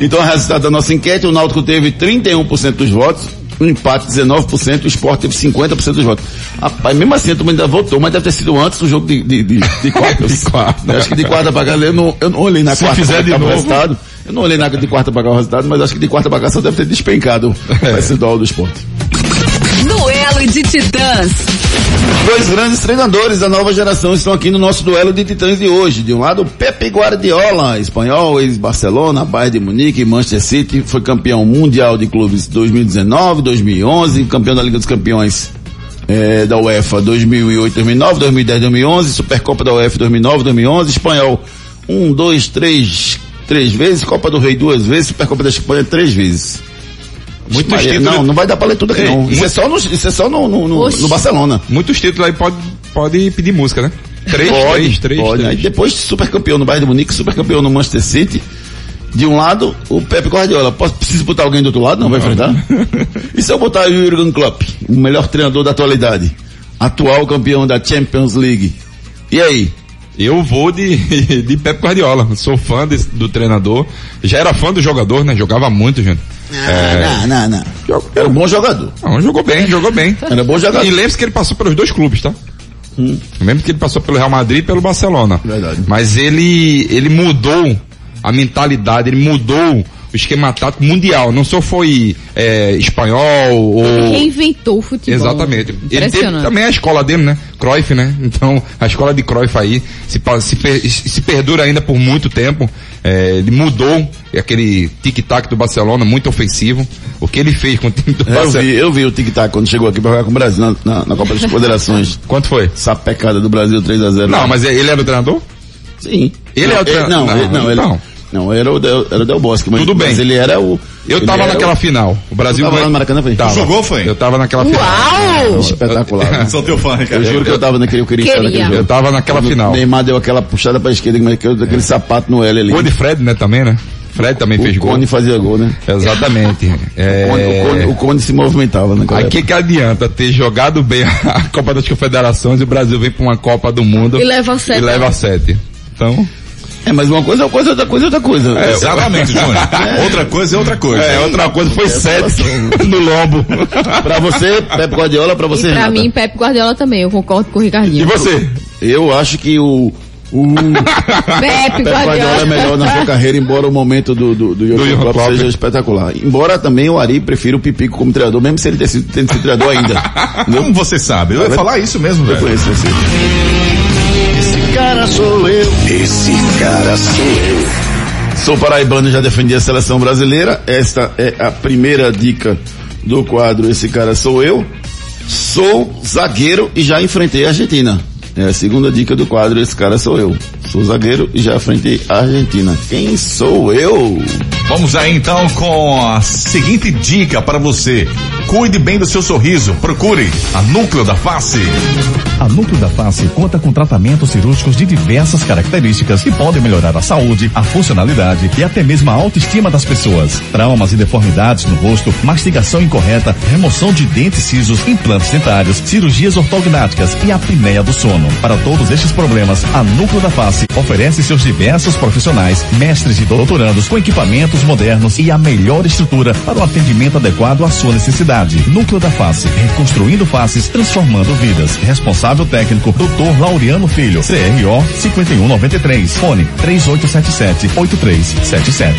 Então, o resultado da nossa enquete, o Náutico teve 31% dos votos, o empate 19%, o Sport teve 50% dos votos. Rapaz, mesmo assim, a turma ainda votou, mas deve ter sido antes do jogo de, de, de, de quarta. De quarta. Eu Acho que de quarta pra cá, eu não, eu não olhei na Se quarta fizer de o novo. resultado. Eu não olhei na de quarta pra cá o resultado, mas acho que de quarta pra cá só deve ter despencado o percentual do Sport. Duelo de titãs. Dois grandes treinadores da nova geração estão aqui no nosso duelo de titãs de hoje. De um lado, Pepe Guardiola, espanhol, ex-Barcelona, Bayern de Munique, Manchester City, foi campeão mundial de clubes 2019, 2011, campeão da Liga dos Campeões eh, da UEFA 2008, 2009, 2010, 2011, Supercopa da UEFA 2009, 2011, espanhol um, dois, três, três vezes, Copa do Rei duas vezes, Supercopa da Espanha três vezes. Muitos títulos. Não, não vai dar pra ler tudo aqui Ei, não. Isso muito- é só no, isso é só no, no, no, no Barcelona. Muitos títulos aí pode, pode pedir música, né? Três, três, três, pode. Aí três. depois super campeão no Bayern de Munique, super campeão no Manchester City. De um lado, o Pepe Guardiola. Posso, preciso botar alguém do outro lado? Não vai enfrentar? e se eu botar o Jurgen Klopp, o melhor treinador da atualidade, atual campeão da Champions League? E aí? Eu vou de, de Pep Guardiola. Sou fã desse- do treinador. Já era fã do jogador, né? Jogava muito, gente. Não, não, não. Joga- Era um bom jogador. Não, jogou bem, jogou bem. Era bom jogador. E lembre-se que ele passou pelos dois clubes, tá? Lembre-se que ele passou pelo Real Madrid e pelo Barcelona. Verdade. Mas ele, ele mudou a mentalidade, ele mudou esquema tático mundial. Não só foi é, espanhol ou... Reinventou o futebol. Exatamente. Ele teve também a escola dele, né? Cruyff, né? Então, a escola de Cruyff aí se, se, se perdura ainda por muito tempo. É, ele mudou aquele tic-tac do Barcelona, muito ofensivo. O que ele fez com o time do Eu Barcelona. vi, eu vi o tic-tac quando chegou aqui pra jogar com o Brasil na, na, na Copa das Confederações. Quanto foi? Essa pecada do Brasil 3x0. Não, mas ele era o treinador? Sim. Ele não, é o tre- Não, não, ele, não, ele, então. Não, era o Del, era o Del Bosque, mas, Tudo bem. mas ele era o... Eu tava naquela o- final. O Brasil tava lá no Maracanã, foi? Tava. Jogou, foi? Eu tava naquela final. Uau! Espetacular. Sou teu fã, Eu Ricardo. juro que eu tava naquele, eu queria, estar Queria. naquele jogo. Eu tava naquela Quando final. O Neymar deu aquela puxada pra esquerda, mas aquele, aquele sapato no L ali. Gol de Fred, né, também, né? Fred também fez o gol. Cone fazia gol, né? Exatamente. É... O, Cone, o, Cone, o Cone se movimentava naquela Aí que adianta ter jogado bem a Copa das Confederações e o Brasil vem pra uma Copa do Mundo E leva a sete. E leva a sete. Então, É, mas uma coisa é uma coisa, outra coisa é outra coisa. É, exatamente, Júnior. Outra coisa é outra coisa. é, outra coisa foi sete no lombo. Pra você, Pepe Guardiola, pra E você, pra Renata. mim, Pepe Guardiola também, eu concordo com o E Ricardinho. você? Eu acho que o, Pepe Pep Guardiola é melhor na sua carreira, embora o momento do, do, do Jürgen Jürgen Klopp Klopp. seja espetacular. Embora também o Ari prefira o Pipico como treinador, mesmo se ele ter sido, tendo sido treinador ainda. Como você sabe? Eu ia falar isso mesmo, Eu velho. conheço você. Esse cara sou eu. Esse cara sou eu. Sou paraibano e já defendi a seleção brasileira. Esta é a primeira dica do quadro Esse Cara Sou Eu. Sou zagueiro e já enfrentei a Argentina. É a segunda dica do quadro Esse Cara Sou Eu. Sou zagueiro e já enfrentei a Argentina. Quem sou eu? Vamos aí então com a seguinte dica para você. Cuide bem do seu sorriso. Procure a Núcleo da Face. A Núcleo da Face conta com tratamentos cirúrgicos de diversas características que podem melhorar a saúde, a funcionalidade e até mesmo a autoestima das pessoas. Traumas e deformidades no rosto, mastigação incorreta, remoção de dentes cisos, implantes dentários, cirurgias ortognáticas e apneia do sono. Para todos estes problemas, a Núcleo da Face oferece seus diversos profissionais, mestres e doutorandos com equipamentos modernos e a melhor estrutura para o atendimento adequado à sua necessidade. Núcleo da Face, reconstruindo faces, transformando vidas. Responsável técnico, Dr. Laureano Filho, CRO 5193, fone 3877-8377.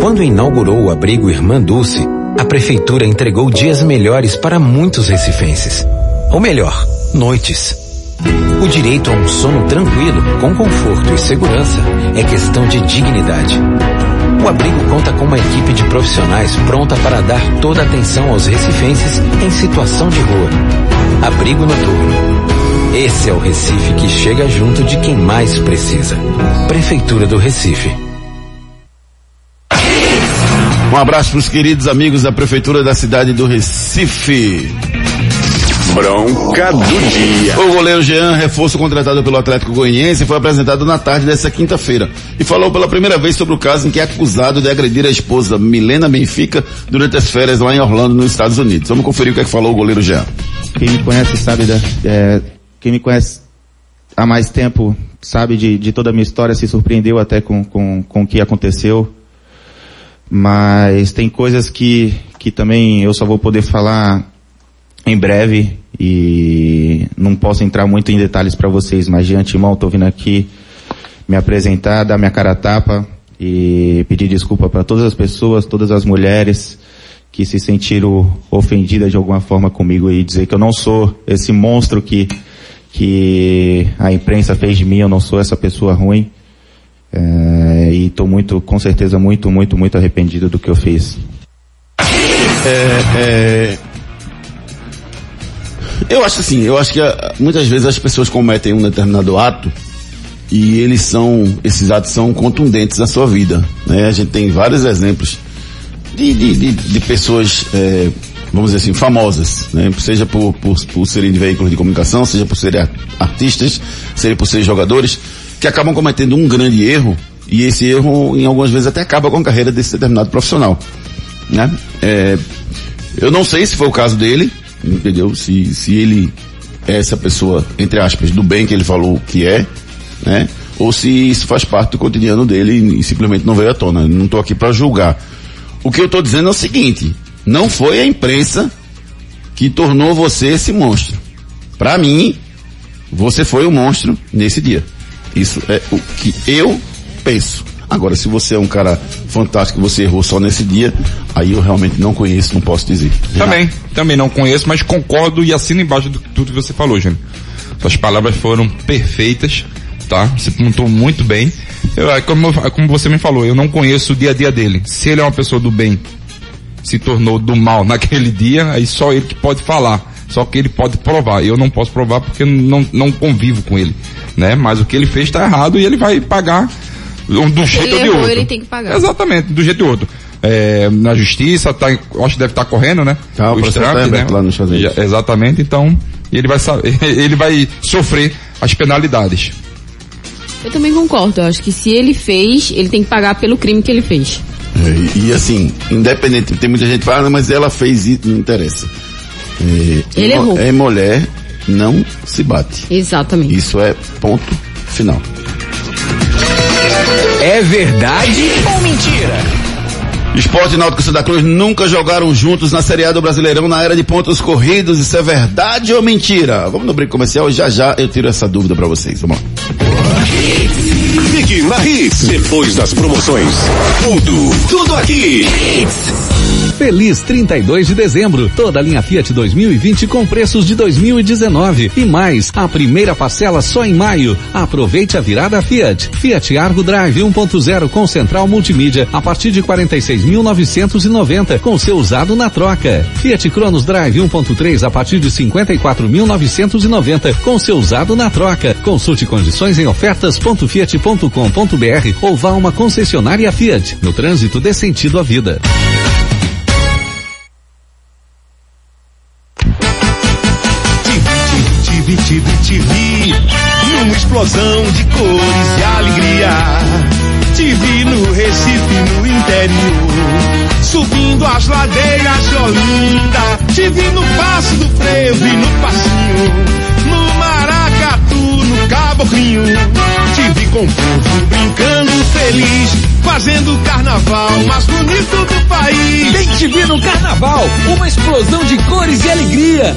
Quando inaugurou o abrigo Irmã Dulce, a prefeitura entregou dias melhores para muitos recifenses. Ou melhor, noites. O direito a um sono tranquilo, com conforto e segurança, é questão de dignidade. O abrigo conta com uma equipe de profissionais pronta para dar toda a atenção aos recifenses em situação de rua. Abrigo noturno. Esse é o Recife que chega junto de quem mais precisa. Prefeitura do Recife. Um abraço para os queridos amigos da Prefeitura da cidade do Recife. Bronca do dia. O goleiro Jean, reforço contratado pelo Atlético Goianiense, foi apresentado na tarde dessa quinta-feira e falou pela primeira vez sobre o caso em que é acusado de agredir a esposa Milena Benfica durante as férias lá em Orlando, nos Estados Unidos. Vamos conferir o que, é que falou o goleiro Jean. Quem me conhece sabe da, é, quem me conhece há mais tempo sabe de, de toda a minha história, se surpreendeu até com, com, com o que aconteceu. Mas tem coisas que, que também eu só vou poder falar em breve e não posso entrar muito em detalhes para vocês, mas de antemão estou vindo aqui me apresentar, dar minha cara a tapa e pedir desculpa para todas as pessoas, todas as mulheres que se sentiram ofendidas de alguma forma comigo e dizer que eu não sou esse monstro que, que a imprensa fez de mim, eu não sou essa pessoa ruim. É, e estou muito, com certeza, muito, muito, muito arrependido do que eu fiz. É, é, eu acho assim, eu acho que ah, muitas vezes as pessoas cometem um determinado ato e eles são, esses atos são contundentes na sua vida. Né? A gente tem vários exemplos de, de, de, de pessoas, é, vamos dizer assim, famosas, né? seja por, por, por serem de veículos de comunicação, seja por serem ar- artistas, seja por serem jogadores, que acabam cometendo um grande erro e esse erro, em algumas vezes, até acaba com a carreira desse determinado profissional. Né? É, eu não sei se foi o caso dele, entendeu? Se, se ele é essa pessoa, entre aspas, do bem que ele falou que é, né? Ou se isso faz parte do cotidiano dele e, simplesmente não veio à tona. Não estou aqui para julgar. O que eu estou dizendo é o seguinte: não foi a imprensa que tornou você esse monstro. Para mim, você foi o monstro nesse dia. Isso é o que eu penso. Agora, se você é um cara fantástico, você errou só nesse dia, aí eu realmente não conheço, não posso dizer. Também, também não conheço, mas concordo e assino embaixo de tudo que você falou, Júnior. Suas palavras foram perfeitas, tá? Você pontuou muito bem. Eu, é como, é como você me falou, eu não conheço o dia a dia dele. Se ele é uma pessoa do bem, se tornou do mal naquele dia, aí só ele que pode falar. Só que ele pode provar. Eu não posso provar porque não, não convivo com ele, né? Mas o que ele fez está errado e ele vai pagar do jeito Ele ou de errou, outro. ele tem que pagar. Exatamente, do jeito ou outro. É, na justiça, tá, acho que deve estar correndo, né? Tá, o tá aberto lá nos Estados Unidos. Já- Exatamente, então ele vai saber, ele vai sofrer as penalidades. Eu também concordo. Eu acho que se ele fez, ele tem que pagar pelo crime que ele fez. É, e, e assim, independente, tem muita gente que fala, "Ah, mas ela fez isso, não interessa. É, Ele em, errou. Em mulher, não se bate. Exatamente. Isso é ponto final. É verdade ou mentira? Esporte e Náutico Santa Cruz nunca jogaram juntos na Série A do Brasileirão na era de pontos corridos. Isso é verdade ou mentira? Vamos no brinco comercial já já eu tiro essa dúvida para vocês. Vamos lá. Fique na Hits. Depois das promoções. Tudo, tudo aqui. Feliz 32 de dezembro. Toda a linha Fiat 2020 com preços de 2019 e mais. A primeira parcela só em maio. Aproveite a virada Fiat. Fiat Argo Drive 1.0 com central multimídia a partir de 46.990 com seu usado na troca. Fiat Cronos Drive 1.3 a partir de 54.990 com seu usado na troca. Consulte condições em ofertas.fiat.com.br ou vá a uma concessionária Fiat. No trânsito dê sentido à vida. Explosão de cores e alegria. Tive no Recife, no interior, subindo as ladeiras de Olinda. No Passo do Frevo e no Passinho, no Maracatu, no Caboclinho. Tive com o povo brincando feliz, fazendo o carnaval mais bonito do país. Bem te no carnaval, uma explosão de cores e alegria.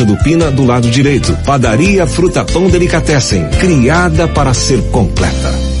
do Pina do lado direito. Padaria Fruta Pão Delicatessen, criada para ser completa.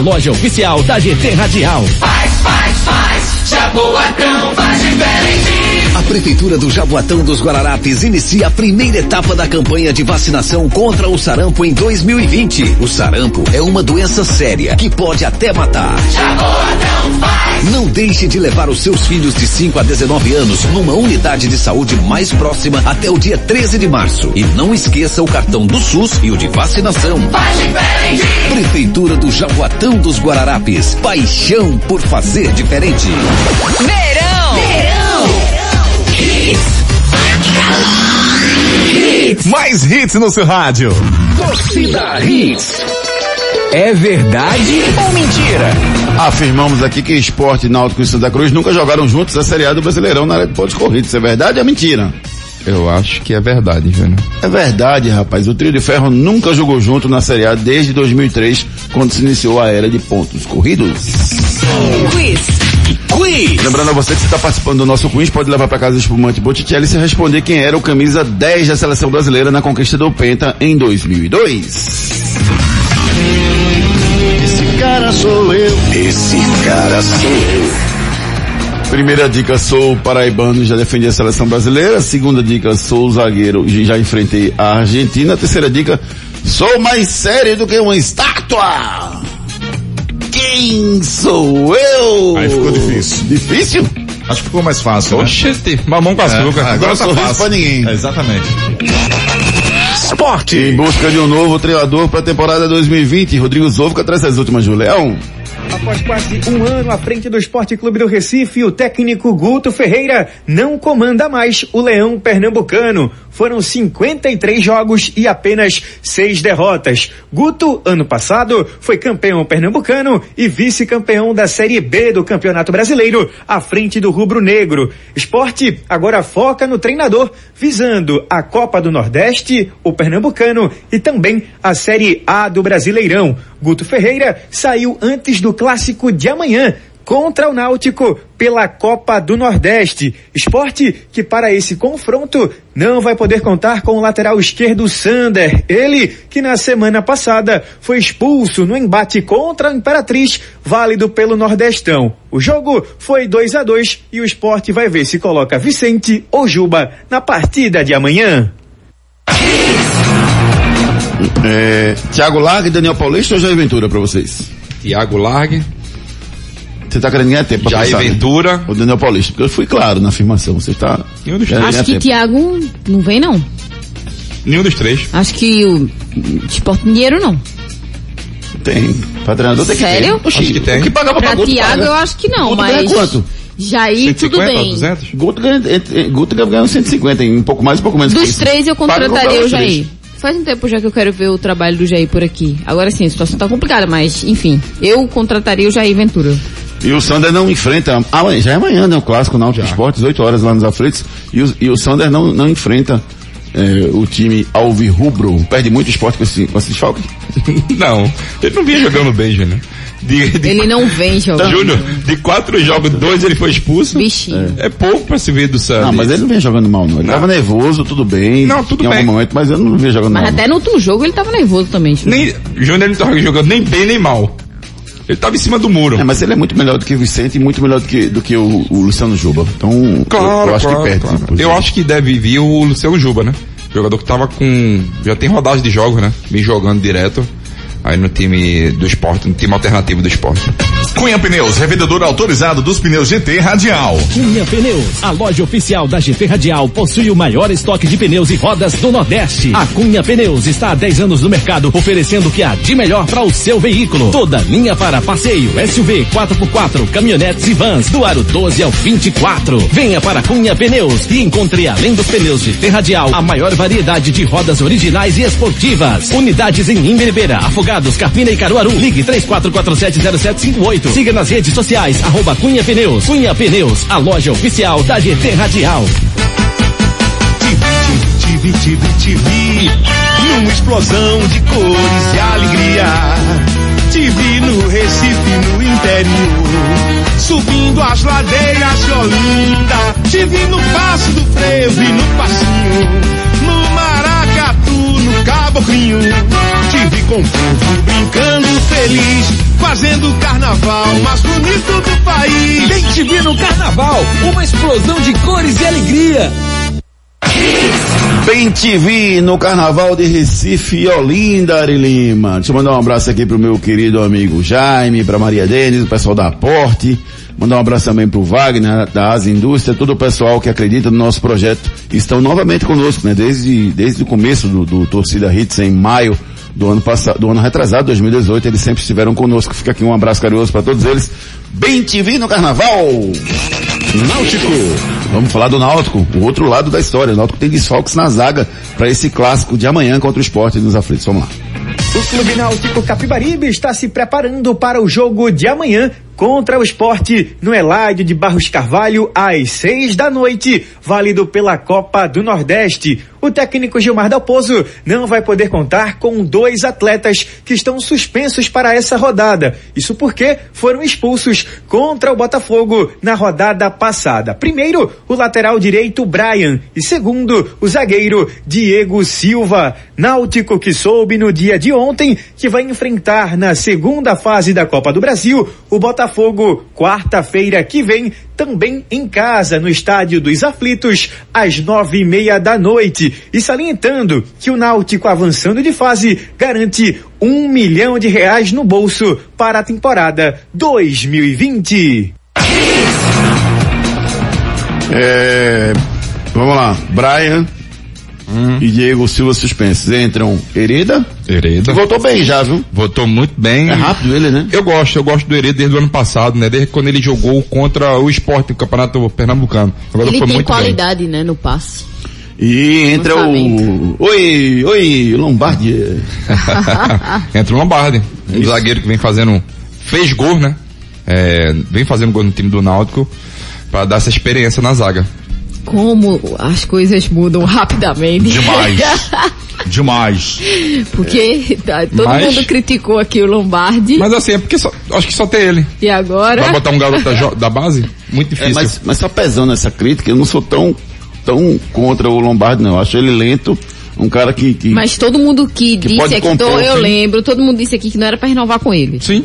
loja oficial da GT Radial. Faz, faz, faz, Jaboatão faz diferente. A Prefeitura do Jaboatão dos Guararapes inicia a primeira etapa da campanha de vacinação contra o sarampo em 2020. O sarampo é uma doença séria que pode até matar. Jaboatão faz. Não deixe de levar os seus filhos de 5 a 19 anos numa unidade de saúde mais próxima até o dia 13 de março. E não esqueça o cartão do SUS e o de vacinação. Faz diferente. Prefeitura do Jaboatão dos Guararapes. Paixão por fazer diferente. Verão! Verão! Mais hits no seu rádio. Torcida Hits. É verdade ou mentira? Afirmamos aqui que Esporte Náutico e Santa Cruz nunca jogaram juntos a Série A do Brasileirão na área de pontos corridos. Isso é verdade ou é mentira? Eu acho que é verdade, Júnior. É verdade, rapaz. O trio de ferro nunca jogou junto na Série A desde 2003, quando se iniciou a era de pontos corridos. Quiz. Quiz. Lembrando a você que você está participando do nosso quiz, pode levar para casa o espumante Botticelli se responder quem era o camisa 10 da seleção brasileira na conquista do Penta em 2002. Esse cara sou eu. Esse cara sou eu. Primeira dica, sou paraibano, já defendi a seleção brasileira. Segunda dica, sou zagueiro e já enfrentei a Argentina. Terceira dica, sou mais sério do que uma estátua. Quem sou eu? Aí ficou difícil. Difícil? Acho que ficou mais fácil, né? Oxente, mamão com açúcar. É, agora Agora tá fácil. pra ninguém. É, exatamente. Esporte. Em busca de um novo treinador para a temporada 2020, Rodrigo Zouca traz as últimas do Leão. Após quase um ano à frente do Esporte Clube do Recife, o técnico Guto Ferreira não comanda mais o Leão Pernambucano. Foram 53 jogos e apenas seis derrotas. Guto, ano passado, foi campeão pernambucano e vice-campeão da Série B do Campeonato Brasileiro, à frente do Rubro Negro. Esporte agora foca no treinador, visando a Copa do Nordeste, o Pernambucano e também a Série A do Brasileirão. Guto Ferreira saiu antes do clássico de amanhã contra o Náutico pela Copa do Nordeste. Esporte que para esse confronto não vai poder contar com o lateral esquerdo Sander. Ele que na semana passada foi expulso no embate contra a Imperatriz, válido pelo Nordestão. O jogo foi 2 a 2 e o esporte vai ver se coloca Vicente ou Juba na partida de amanhã. É, Thiago Largue, Daniel Paulista ou Jair Ventura para vocês? Thiago Largue. Você tá querendo ganhar tempo Jair pensar, né? Ventura. O Daniel Paulista, porque eu fui claro na afirmação. Você tá. Nenhum dos querendo Acho que tempo. Thiago não vem não. Nenhum dos três. Acho que o Esporte Dinheiro não. Tem. Pra treinador tem que ter. Sério? Acho que tem. O que pagava pra Pra Guto Thiago paga. eu acho que não, Guto ganha mas quanto? Jair tudo 150 ou bem. 200? Guto ganha, Guto ganha 150, em um pouco mais, um pouco menos. que Dos isso. três eu contrataria o três. Jair. Faz um tempo já que eu quero ver o trabalho do Jair por aqui. Agora sim, a situação tá complicada, mas enfim, eu contrataria o Jair Ventura. E o Sander não enfrenta. Amanhã, já é amanhã, né? O clássico Náutico Esporte, 18 horas lá nos aflitos. E o, e o Sander não, não enfrenta é, o time Alvirrubro. Perde muito esporte com esse, com esse desfalque. Não, ele não vinha jogando bem, Júnior. De, de, Ele não vem jogando. Júnior, de quatro jogos, dois ele foi expulso. Bichinho. É pouco pra se ver do Santos. Não, mas ele não vem jogando mal, não. Ele Não. tava nervoso, tudo bem. Não, tudo em bem. algum momento, mas eu não vi jogando Mas mal. até no último jogo ele tava nervoso também. Nem, Júnior ele não tava jogando nem bem nem mal. Ele tava em cima do muro. É, mas ele é muito melhor do que o Vicente e muito melhor do que, do que o, o Luciano Juba. Então, eu- Claro, eu, acho claro, que perde. claro. Eu acho que deve vir o Luciano Juba, né? Jogador que tava com. Já tem rodagem de jogos, né? Vem jogando direto. Aí no time do esporte, no time alternativo do esporte. Cunha Pneus, revendedor autorizado dos pneus GT Radial. Cunha Pneus, a loja oficial da GT Radial, possui o maior estoque de pneus e rodas do Nordeste. A Cunha Pneus está há 10 anos no mercado, oferecendo o que há de melhor para o seu veículo. Toda linha para passeio, SUV, 4x4, caminhonetes e vans, do aro 12 ao 24. Venha para Cunha Pneus e encontre, além dos pneus GT Radial, a maior variedade de rodas originais e esportivas. Unidades em Imberibeira, Afogados, Carpina e Caruaru. Ligue 34470758. Siga nas redes sociais, arroba Cunha Pneus. Cunha Pneus, a loja oficial da GT Radial. Tive, tive, tive, numa explosão de cores e alegria. Tive no Recife, no interior, subindo as ladeiras de Olinda. Tive no Passo do Frevo e no Passinho, no Maracatu, no Caboclinho. Tive com o povo brincando feliz, fazendo o carnaval mais bonito do país. Bem te vi no carnaval, uma explosão de cores e alegria. Bem TV no Carnaval de Recife Olinda, Ari Lima. Deixa eu mandar um abraço aqui pro meu querido amigo Jaime, pra Maria Denis, o pessoal da Aporte. Mandar um abraço também pro Wagner, da Asa Indústria, todo o pessoal que acredita no nosso projeto. Estão novamente conosco, né? Desde, desde o começo do, do Torcida Hits, em maio do ano passado, do ano retrasado, 2018, eles sempre estiveram conosco. Fica aqui um abraço carinhoso para todos eles. Bem TV no Carnaval! Náutico! Vamos falar do Náutico, o outro lado da história. O Náutico tem desfalques na zaga para esse clássico de amanhã contra o esporte nos aflitos. Vamos lá. O Clube Náutico Capibaribe está se preparando para o jogo de amanhã contra o esporte no Eládio de Barros Carvalho às seis da noite, válido pela Copa do Nordeste. O técnico Gilmar Dalpozo não vai poder contar com dois atletas que estão suspensos para essa rodada. Isso porque foram expulsos contra o Botafogo na rodada passada. Primeiro, o lateral direito Brian e segundo, o zagueiro Diego Silva. Náutico que soube no dia de ontem que vai enfrentar na segunda fase da Copa do Brasil o Botafogo quarta-feira que vem também em casa no estádio dos Aflitos às nove e meia da noite. E salientando que o Náutico avançando de fase garante um milhão de reais no bolso para a temporada 2020. É, vamos lá, Brian, e Diego Silva suspensos. Entram Hereda. Hereda. Voltou bem já, viu? Voltou muito bem. É rápido ele, né? Eu gosto, eu gosto do Hereda desde o ano passado, né? Desde quando ele jogou contra o esporte no Campeonato Pernambucano. Agora Ele foi tem muito qualidade, né, no passe. E entra o. Oi, oi, Lombardi. bem. Entra o Lombardi. Um zagueiro que vem fazendo. Fez gol, né? É, vem fazendo gol no time do Náutico para dar essa experiência na zaga. Como as coisas mudam rapidamente. Demais. Demais. Porque tá, todo Mas- mundo criticou aqui o Lombardi. Mas assim, é porque só, acho que só tem ele. E agora? Vai botar um garoto da, da base? Muito difícil. É, mas, mas só pesando essa crítica, eu não sou tão, tão contra o Lombardi, não. Eu acho ele lento, um cara que. que Mas todo mundo que, Que disse aqui, compor, eu sim. lembro, todo mundo disse aqui que não era pra renovar com ele. Sim.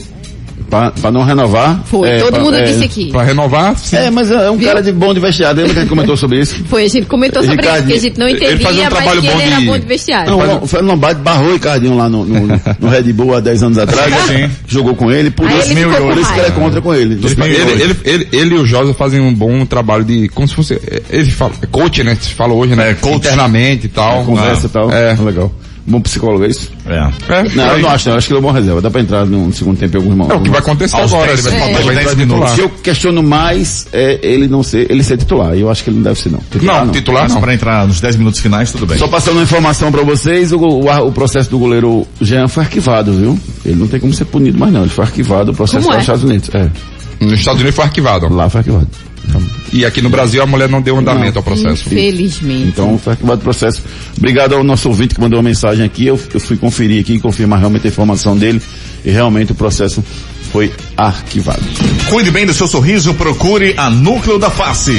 Pra, pra não renovar. Foi, é, todo pra- mundo é, disse aqui. Pra renovar, sim. É, mas é um cara de bom de vestiário. Lembra que a gente comentou sobre isso? Foi, a gente comentou sobre isso, que a gente não ele entendia, fazia um mas trabalho que ele bom era de- bom de vestiário. Não, o Fernando Lombardi barrou o Ricardinho lá no, no, no Red Bull há 10 anos atrás. Sim. Jogou com ele, por isso, ele por isso que ele é contra com ele. Ele, ele, ele, ele- ele e o Josa fazem um bom trabalho de, como se fosse, ele fala, coach, né? Se fala hoje, né? É, coach. Internamente e tal. Conversa e tal. É. Legal. Bom psicólogo, é isso? É. É, Não, eu não acho, não. Eu acho que ele é bom reserva. Dá pra entrar no segundo tempo em alguns momentos. É o que vai acontecer Aos agora. 10 Ele vai, ele vai 10 entrar minutos. O que titular. eu questiono mais é ele não ser, ele ser titular. E eu acho que ele não deve ser, não. Titular, Não, titular Mas não. pra entrar nos 10 minutos finais, tudo bem. Só passando uma informação pra vocês, o, o, o processo do goleiro Jean foi arquivado, viu? Ele não tem como ser punido mais não, ele foi arquivado, o processo Como lá é? nos Estados Unidos. É, Nos Estados Unidos foi arquivado. lá foi arquivado. E aqui no Brasil a mulher não deu andamento ao processo. Infelizmente. Então foi arquivado o processo. Obrigado ao nosso ouvinte que mandou uma mensagem aqui, eu, eu fui conferir aqui, confirmar realmente a informação dele, e realmente o processo foi arquivado. Cuide bem do seu sorriso, procure a Núcleo da Face.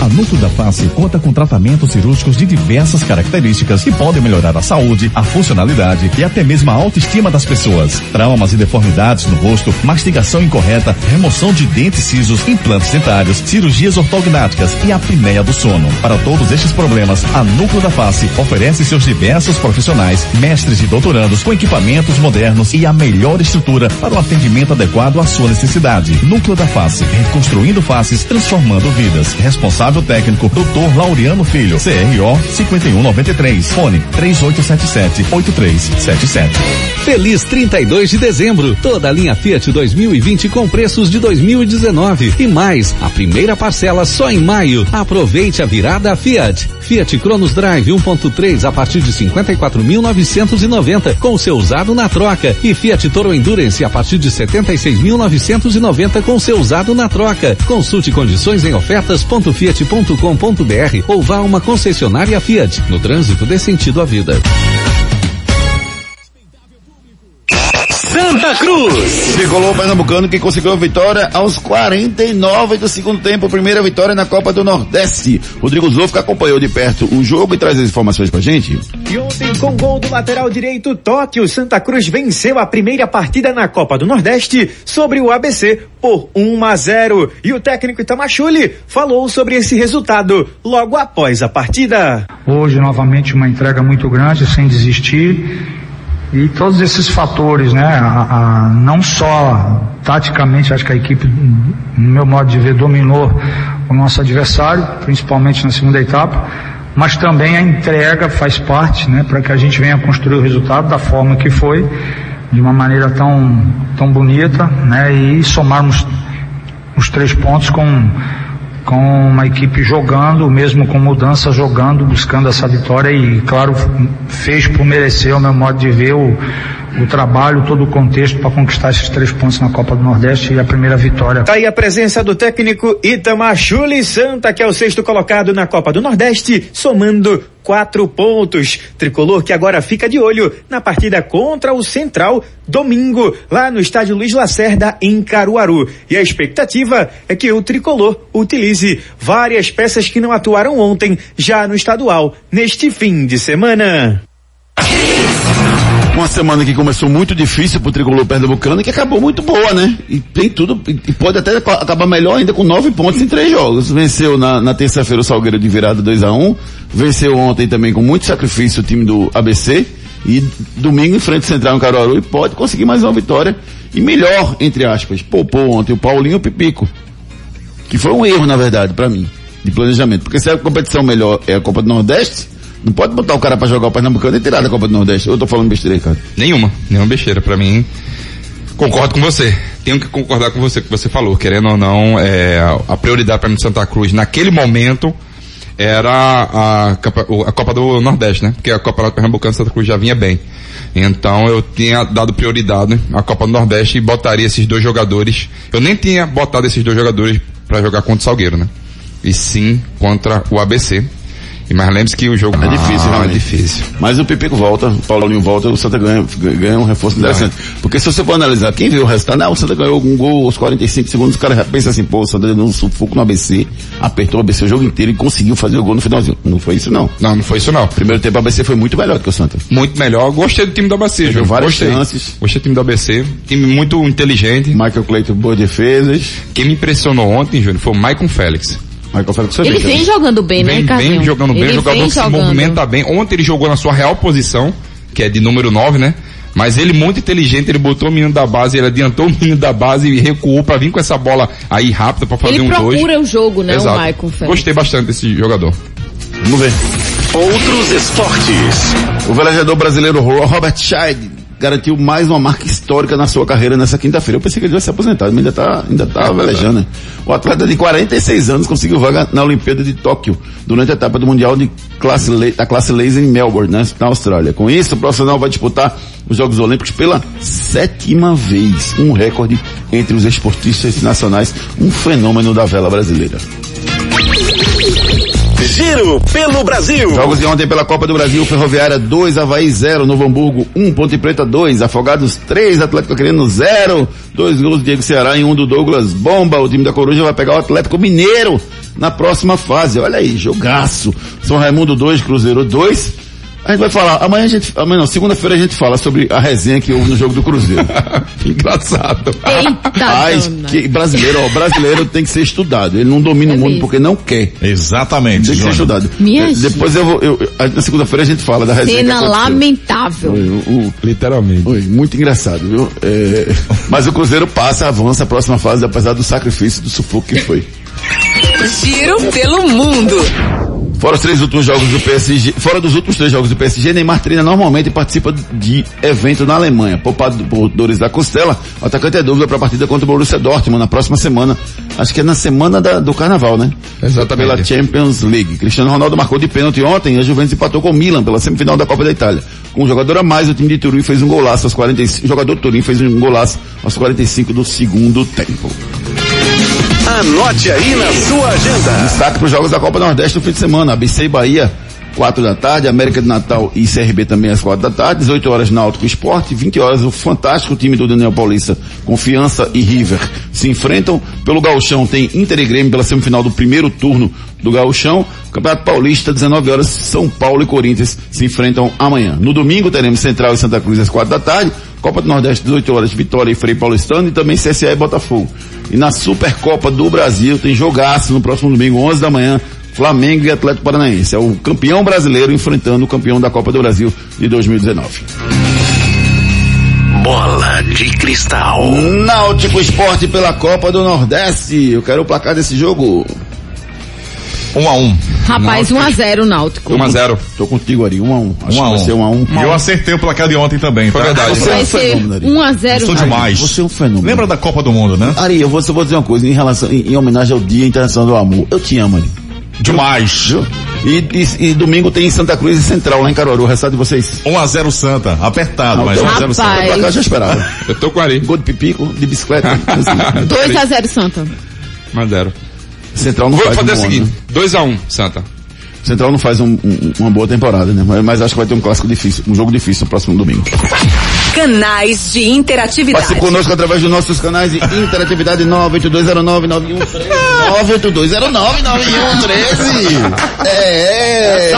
A Núcleo da Face conta com tratamentos cirúrgicos de diversas características que podem melhorar a saúde, a funcionalidade e até mesmo a autoestima das pessoas. Traumas e deformidades no rosto, mastigação incorreta, remoção de dentes cisos, implantes dentários, cirurgias ortognáticas e apneia do sono. Para todos estes problemas, a Núcleo da Face oferece seus diversos profissionais, mestres e doutorandos com equipamentos modernos e a melhor estrutura para o atendimento adequado à sua necessidade. Núcleo da Face, reconstruindo faces, transformando vidas. Responsável técnico, Dr. Laureano Filho, CRO 5193, fone 3877-8377. Feliz 32 de dezembro. Toda a linha Fiat 2020 com preços de 2019 e mais. A primeira parcela só em maio. Aproveite a virada Fiat. Fiat Cronos Drive 1.3 a partir de 54.990 com seu usado na troca e Fiat Toro Endurance a partir de 76.990 com seu usado na troca. Consulte condições em ofertas.fiat.com.br ou vá a uma concessionária Fiat. No trânsito dê sentido à vida. Santa Cruz. Tricolor Pernambucano que conseguiu a vitória aos 49 do segundo tempo, primeira vitória na Copa do Nordeste. Rodrigo que acompanhou de perto o jogo e traz as informações pra gente. E ontem, com gol do lateral direito Totti, o Santa Cruz venceu a primeira partida na Copa do Nordeste sobre o ABC por 1 a 0. E o técnico Itamachule falou sobre esse resultado logo após a partida. Hoje, novamente, uma entrega muito grande, sem desistir. E todos esses fatores, né? A, a- não só taticamente, acho que a equipe, no meu modo de ver, dominou o nosso adversário, principalmente na segunda etapa, mas também a entrega faz parte, né? Para que a gente venha construir o resultado da forma que foi, de uma maneira tão, tão bonita, né? E somarmos os três pontos com com uma equipe jogando, mesmo com mudança jogando, buscando essa vitória e, claro, fez por merecer, ao meu modo de ver, o, o trabalho, todo o contexto para conquistar esses três pontos na Copa do Nordeste e a primeira vitória. Tá aí a presença do técnico Itamar Chuli Santa, que é o sexto colocado na Copa do Nordeste, somando quatro pontos. Tricolor que agora fica de olho na partida contra o Central, domingo, lá no estádio Luiz Lacerda, em Caruaru. E a expectativa é que o Tricolor utilize várias peças que não atuaram ontem, já no estadual, neste fim de semana. Uma semana que começou muito difícil pro tricolor pernambucano e que acabou muito boa, né? E tem tudo, e pode até aca- acabar melhor ainda com nove pontos em três jogos. Venceu na, na terça-feira o Salgueiro de virada 2 a 1 venceu ontem também com muito sacrifício o time do ABC e domingo enfrenta o Central em Caruaru e pode conseguir mais uma vitória e melhor, entre aspas. Poupou ontem o Paulinho o Pipico. Que foi um erro, na verdade, pra mim, de planejamento. Porque se a competição melhor é a Copa do Nordeste, Não pode botar o cara pra jogar o Pernambucano e tirar da Copa do Nordeste. Eu tô falando besteira cara. Nenhuma, nenhuma besteira. Pra mim, concordo com você. Tenho que concordar com você, que você falou. Querendo ou não, é, a prioridade para mim de Santa Cruz naquele momento era a, a Copa do Nordeste, né? Porque a Copa do Pernambucano Santa Cruz já vinha bem. Então eu tinha dado prioridade à Copa do Nordeste e botaria esses dois jogadores. Eu nem tinha botado esses dois jogadores para jogar contra o Salgueiro, né? E sim contra o ABC. Mas lembre-se que o jogo É difícil, ah, é difícil. Mas o Pipico volta, o Paulinho volta, o Santa ganha, ganha um reforço interessante. Porque se você for analisar, quem viu o resultado, ah, o Santa ganhou um gol aos 45 segundos, o cara já pensa assim, pô, o Santa deu um sufoco no ABC, apertou o ABC o jogo inteiro e conseguiu fazer o gol no finalzinho. Não foi isso não. Não, não foi isso não. Primeiro tempo o ABC foi muito melhor do que o Santa. Muito melhor. Gostei do time do ABC, Júnior. várias Gostei. chances. Gostei do time do ABC. Time muito inteligente. Michael Cleiton, boas defesas. Quem me impressionou ontem, Júnior, foi o Maicon Félix. Michael Félix Ele vem jogando bem, né, Vem, Ricardinho? vem jogando bem, Ele jogador vem que se jogando. movimenta bem. Ontem ele jogou na sua real posição, que é de número 9, né? Mas ele muito inteligente, ele botou o menino da base, ele adiantou o menino da base e recuou pra vir com essa bola aí rápida pra fazer Ele um dois. procura o jogo, né, Exato. o Maicon Félix. Gostei bastante desse jogador. Vamos ver. Outros esportes. O velejador brasileiro Robert Scheid garantiu mais uma marca histórica na sua carreira nessa quinta-feira. Eu pensei que ele ia se aposentar, mas ainda tá, ainda tá velejando. né? O atleta de 46 anos conseguiu vaga na Olimpíada de Tóquio durante a etapa do Mundial de classe, la- da classe laser em Melbourne, né, na Austrália. Com isso, o profissional vai disputar os Jogos Olímpicos pela sétima vez. Um recorde entre os esportistas nacionais. Um fenômeno da vela brasileira. Giro pelo Brasil. Jogos de ontem pela Copa do Brasil, Ferroviária 2, Havaí 0, Novo Hamburgo 1, Ponte Preta 2, Afogados 3, Atlético Acreano 0, dois gols do Diego Ceará e um do Douglas Bomba. O time da Coruja vai pegar o Atlético Mineiro na próxima fase. Olha aí, jogaço. São Raimundo 2, Cruzeiro 2. A gente vai falar, amanhã a gente, amanhã não, segunda-feira a gente fala sobre a resenha que houve no jogo do Cruzeiro. Engraçado. Eita, Mas, dona. que brasileiro, ó, brasileiro tem que ser estudado. Ele não domina o mundo porque não quer. Exatamente. Tem que ser estudado. Minha Eh, Depois eu vou, eu, eu- na segunda-feira a gente fala da resenha. Cena lamentável. Literalmente. Oi, muito engraçado, viu? É, mas o Cruzeiro passa, avança a próxima fase, apesar do sacrifício, do sufoco que foi. Giro pelo mundo. Fora os três últimos jogos do PSG, fora dos últimos três jogos do PSG, Neymar treina normalmente e participa de evento na Alemanha. Poupado por dores da costela, o atacante é dúvida para a partida contra o Borussia Dortmund na próxima semana. Acho que é na semana da- do Carnaval, né? Exatamente. Pela Champions League. Cristiano Ronaldo marcou de pênalti ontem e a Juventus empatou com o Milan pela semifinal da Copa da Itália. Com um jogador a mais, o time de Turim fez um golaço aos 45, o jogador Turim fez um golaço aos 45 do segundo tempo. Anote aí na sua agenda. Destaque para os jogos da Copa Nordeste no fim de semana. ABC e Bahia, 4 da tarde, América de Natal e CRB também às 4 da tarde, 18 horas Náutico Esporte, 20 horas o fantástico time do Daniel Paulista, Confiança e River se enfrentam. Pelo Gauchão tem Inter e Grêmio pela semifinal do primeiro turno do Gauchão. Campeonato Paulista, 19 horas, São Paulo e Corinthians se enfrentam amanhã. No domingo teremos Central e Santa Cruz às 4 da tarde, Copa do Nordeste, 18 horas, Vitória e Frei Paulistano e também CSA e Botafogo. E na Supercopa do Brasil tem jogaço no próximo domingo, 11 da manhã, Flamengo e Atlético Paranaense. É o campeão brasileiro enfrentando o campeão da Copa do Brasil de 2019. Bola de cristal. Náutico Esporte pela Copa do Nordeste. Eu quero o placar desse jogo. 1 a 1 Rapaz, 1x0 Náutico. 1 a 0 Tô contigo, Ari. 1 a 1 Acho 1 a que 1 vai ser 1 a 1 E eu acertei o placar de ontem também, Foi tá? verdade. Você é Vai um ser fenômeno, Ari. 1x0 Sou demais. Você é um fenômeno. Lembra da Copa do Mundo, né? Ari, eu vou, eu vou dizer uma coisa em relação, em, em homenagem ao Dia Internacional do Amor. Eu te amo, Ari. Demais. Viu? E, e- e domingo tem Santa Cruz e Central lá em Caruaru. O resultado de vocês? 1 a 0 Santa. Apertado, mas 1 a 0 Santa. Eu já esperava. Eu tô com o Ari. Gol de pipico, de bicicleta. assim. 2x0 Santa. Mandero. Central não Vou faz fazer um o seguinte, né? 2x1, Santa. Central não faz um- um- uma boa temporada, né? Mas, mas acho que vai ter um clássico difícil, um jogo difícil no próximo domingo. Canais de interatividade. Participe conosco através dos nossos canais de interatividade 982099113. 982099113. É,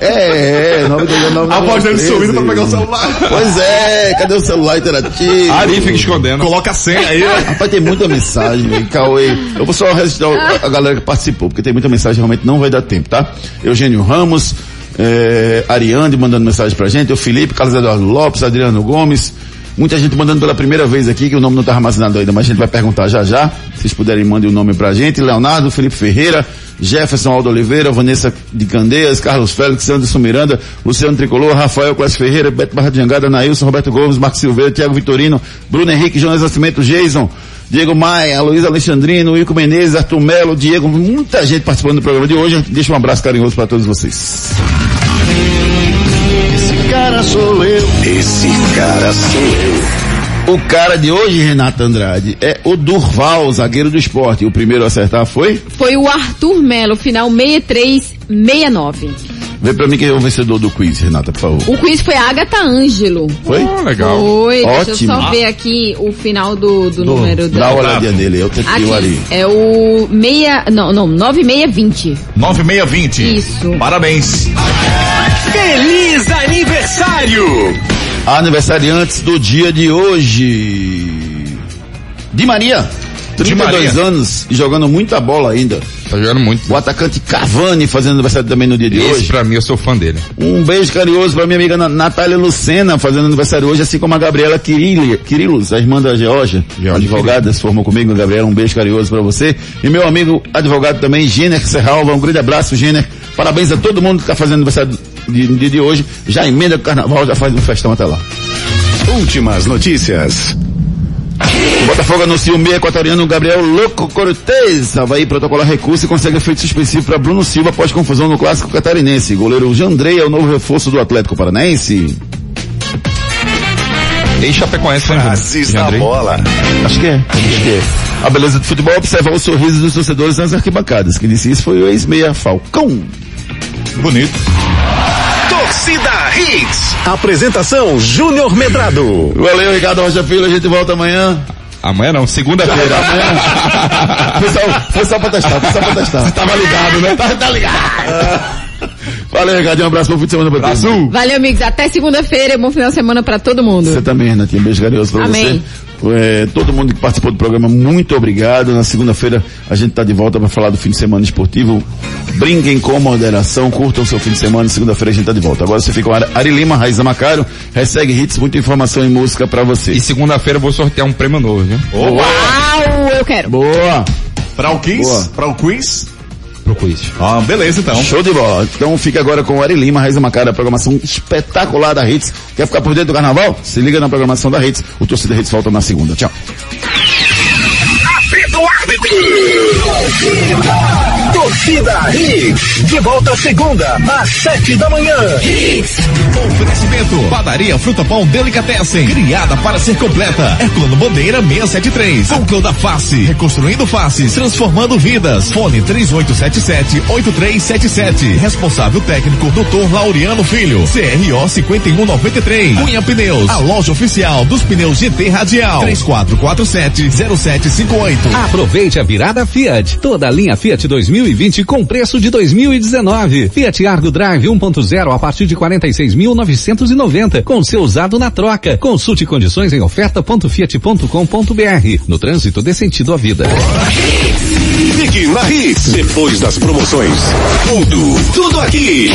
é, é, 982099113. A voz dele subindo pra pegar o celular. Pois é, cadê o celular interativo? Ari fica escondendo. Coloca a senha aí. né? Rapaz, tem muita mensagem, velho. Cauê. Eu vou só registrar a galera que participou, porque tem muita mensagem, realmente não vai dar tempo, tá? Eugênio Ramos, eh, Ariane mandando mensagem pra gente, o Felipe, Carlos Eduardo Lopes, Adriano Gomes, muita gente mandando pela primeira vez aqui, que o nome não tá armazenado ainda, mas a gente vai perguntar já já. Se vocês puderem, mandem o nome pra gente. Leonardo, Felipe Ferreira, Jefferson Aldo Oliveira, Vanessa de Candeias, Carlos Félix, Anderson Miranda, Luciano Tricolor, Rafael Clássico Ferreira, Beto Barra de Jangada, Nailson, Roberto Gomes, Marcos Silveira, Thiago Vitorino, Bruno Henrique, Jonas Nascimento, Jason, Diego Maia, Luiz Alexandrino, Ico Menezes, Arthur Melo, Diego, muita gente participando do programa de hoje. Deixa um abraço carinhoso para todos vocês. Esse cara sou eu. Esse cara sou eu. O cara de hoje, Renato Andrade, é o Durval, zagueiro do esporte. O primeiro a acertar foi? Foi o Arthur Melo, final 6369. Vê pra mim quem é o vencedor do quiz, Renata, por favor. O quiz foi a Agatha Ângelo. Foi? Oh, legal. Foi, deixa eu Ótimo. só ver aqui o final do, do, número Dá dela. uma olhadinha nele, eu tenho que ir ali. Aqui, é o meia, não, não, 9620. 9620. Isso. Parabéns. Feliz aniversário! Aniversariantes do dia de hoje. Di Maria. 32 Maria. anos e jogando muita bola ainda. Tá jogando muito. O atacante Cavani fazendo aniversário também no dia de Esse hoje. pra mim, eu sou fã dele. Um beijo carinhoso pra minha amiga Na- Natália Lucena, fazendo aniversário hoje, assim como a Gabriela Kirillos, a irmã da Georgia, advogada, se formou comigo. Gabriela, um beijo carinhoso pra você. E meu amigo advogado também, Jenner Serralva, um grande abraço, Jenner. Parabéns a todo mundo que tá fazendo aniversário de- no dia de hoje. Já emenda o carnaval, já faz um festão até lá. Últimas notícias. O Botafogo anuncia o meio equatoriano Gabriel Loco Cortez. Havaí protocola recurso e consegue efeito suspensivo para Bruno Silva após confusão no clássico catarinense. Goleiro Jandrei é o novo reforço do Atlético Paranaense. Ex-Chapecoense, né, Frases da bola. Acho que é. Acho que é. A beleza do futebol é observar os sorrisos dos torcedores nas arquibancadas. Quem disse isso foi o ex-meia Falcão. Bonito. Torcida Hits. Apresentação Júnior Medrado. Valeu, Ricardo Rocha Filho. A gente volta amanhã. Amanhã não, segunda-feira. Foi só, foi só pra testar, foi só pra testar. Você tava ligado, né? Tá, tá ligado. Valeu, Ricardo. Um abraço, bom fim de semana pra todos. Azul. Valeu, amigos. Até segunda-feira. Bom final de semana pra todo mundo. Você também, Renatinha. Um beijo carinhoso pra Amém. você. É, todo mundo que participou do programa, muito obrigado. Na segunda-feira a gente tá de volta para falar do fim de semana esportivo. Brinquem com moderação, curtam seu fim de semana. Segunda-feira a gente tá de volta. Agora você fica com a Ari Lima, Raiza Macaro, hashtag hits, muita informação e música pra você. E segunda-feira eu vou sortear um prêmio novo, viu? Uau, eu quero. Boa! Para o quiz? Para o quiz? Pro quiz. Ah, beleza então. Show de bola. Então fica agora com o Ari Lima, Raiza Macaro, a programação espetacular da Hits. Quer ficar por dentro do carnaval? Se liga na programação da Hits. O Torcida Hits volta na segunda. Tchau. Torcida Hits. De volta segunda, às sete da manhã. Oferecimento. Padaria Fruta Pão Delicatessen. Criada para ser completa. Herculano Bandeira 673. Núcleo da Face. Reconstruindo faces. Transformando vidas. Fone 3877-8377. Responsável técnico Dr. Laureano Filho. CRO 5193. Cunha Pneus. A loja oficial dos pneus GT Radial. 3447-0758. Aproveite a virada Fiat. Toda a linha Fiat 2020 com preço de 2019. Fiat Argo Drive 1.0 a partir de 46.990 com seu usado na troca. Consulte condições em oferta.fiat.com.br. No trânsito dê sentido à vida. Fique na Hits. Depois das promoções. Tudo, tudo aqui.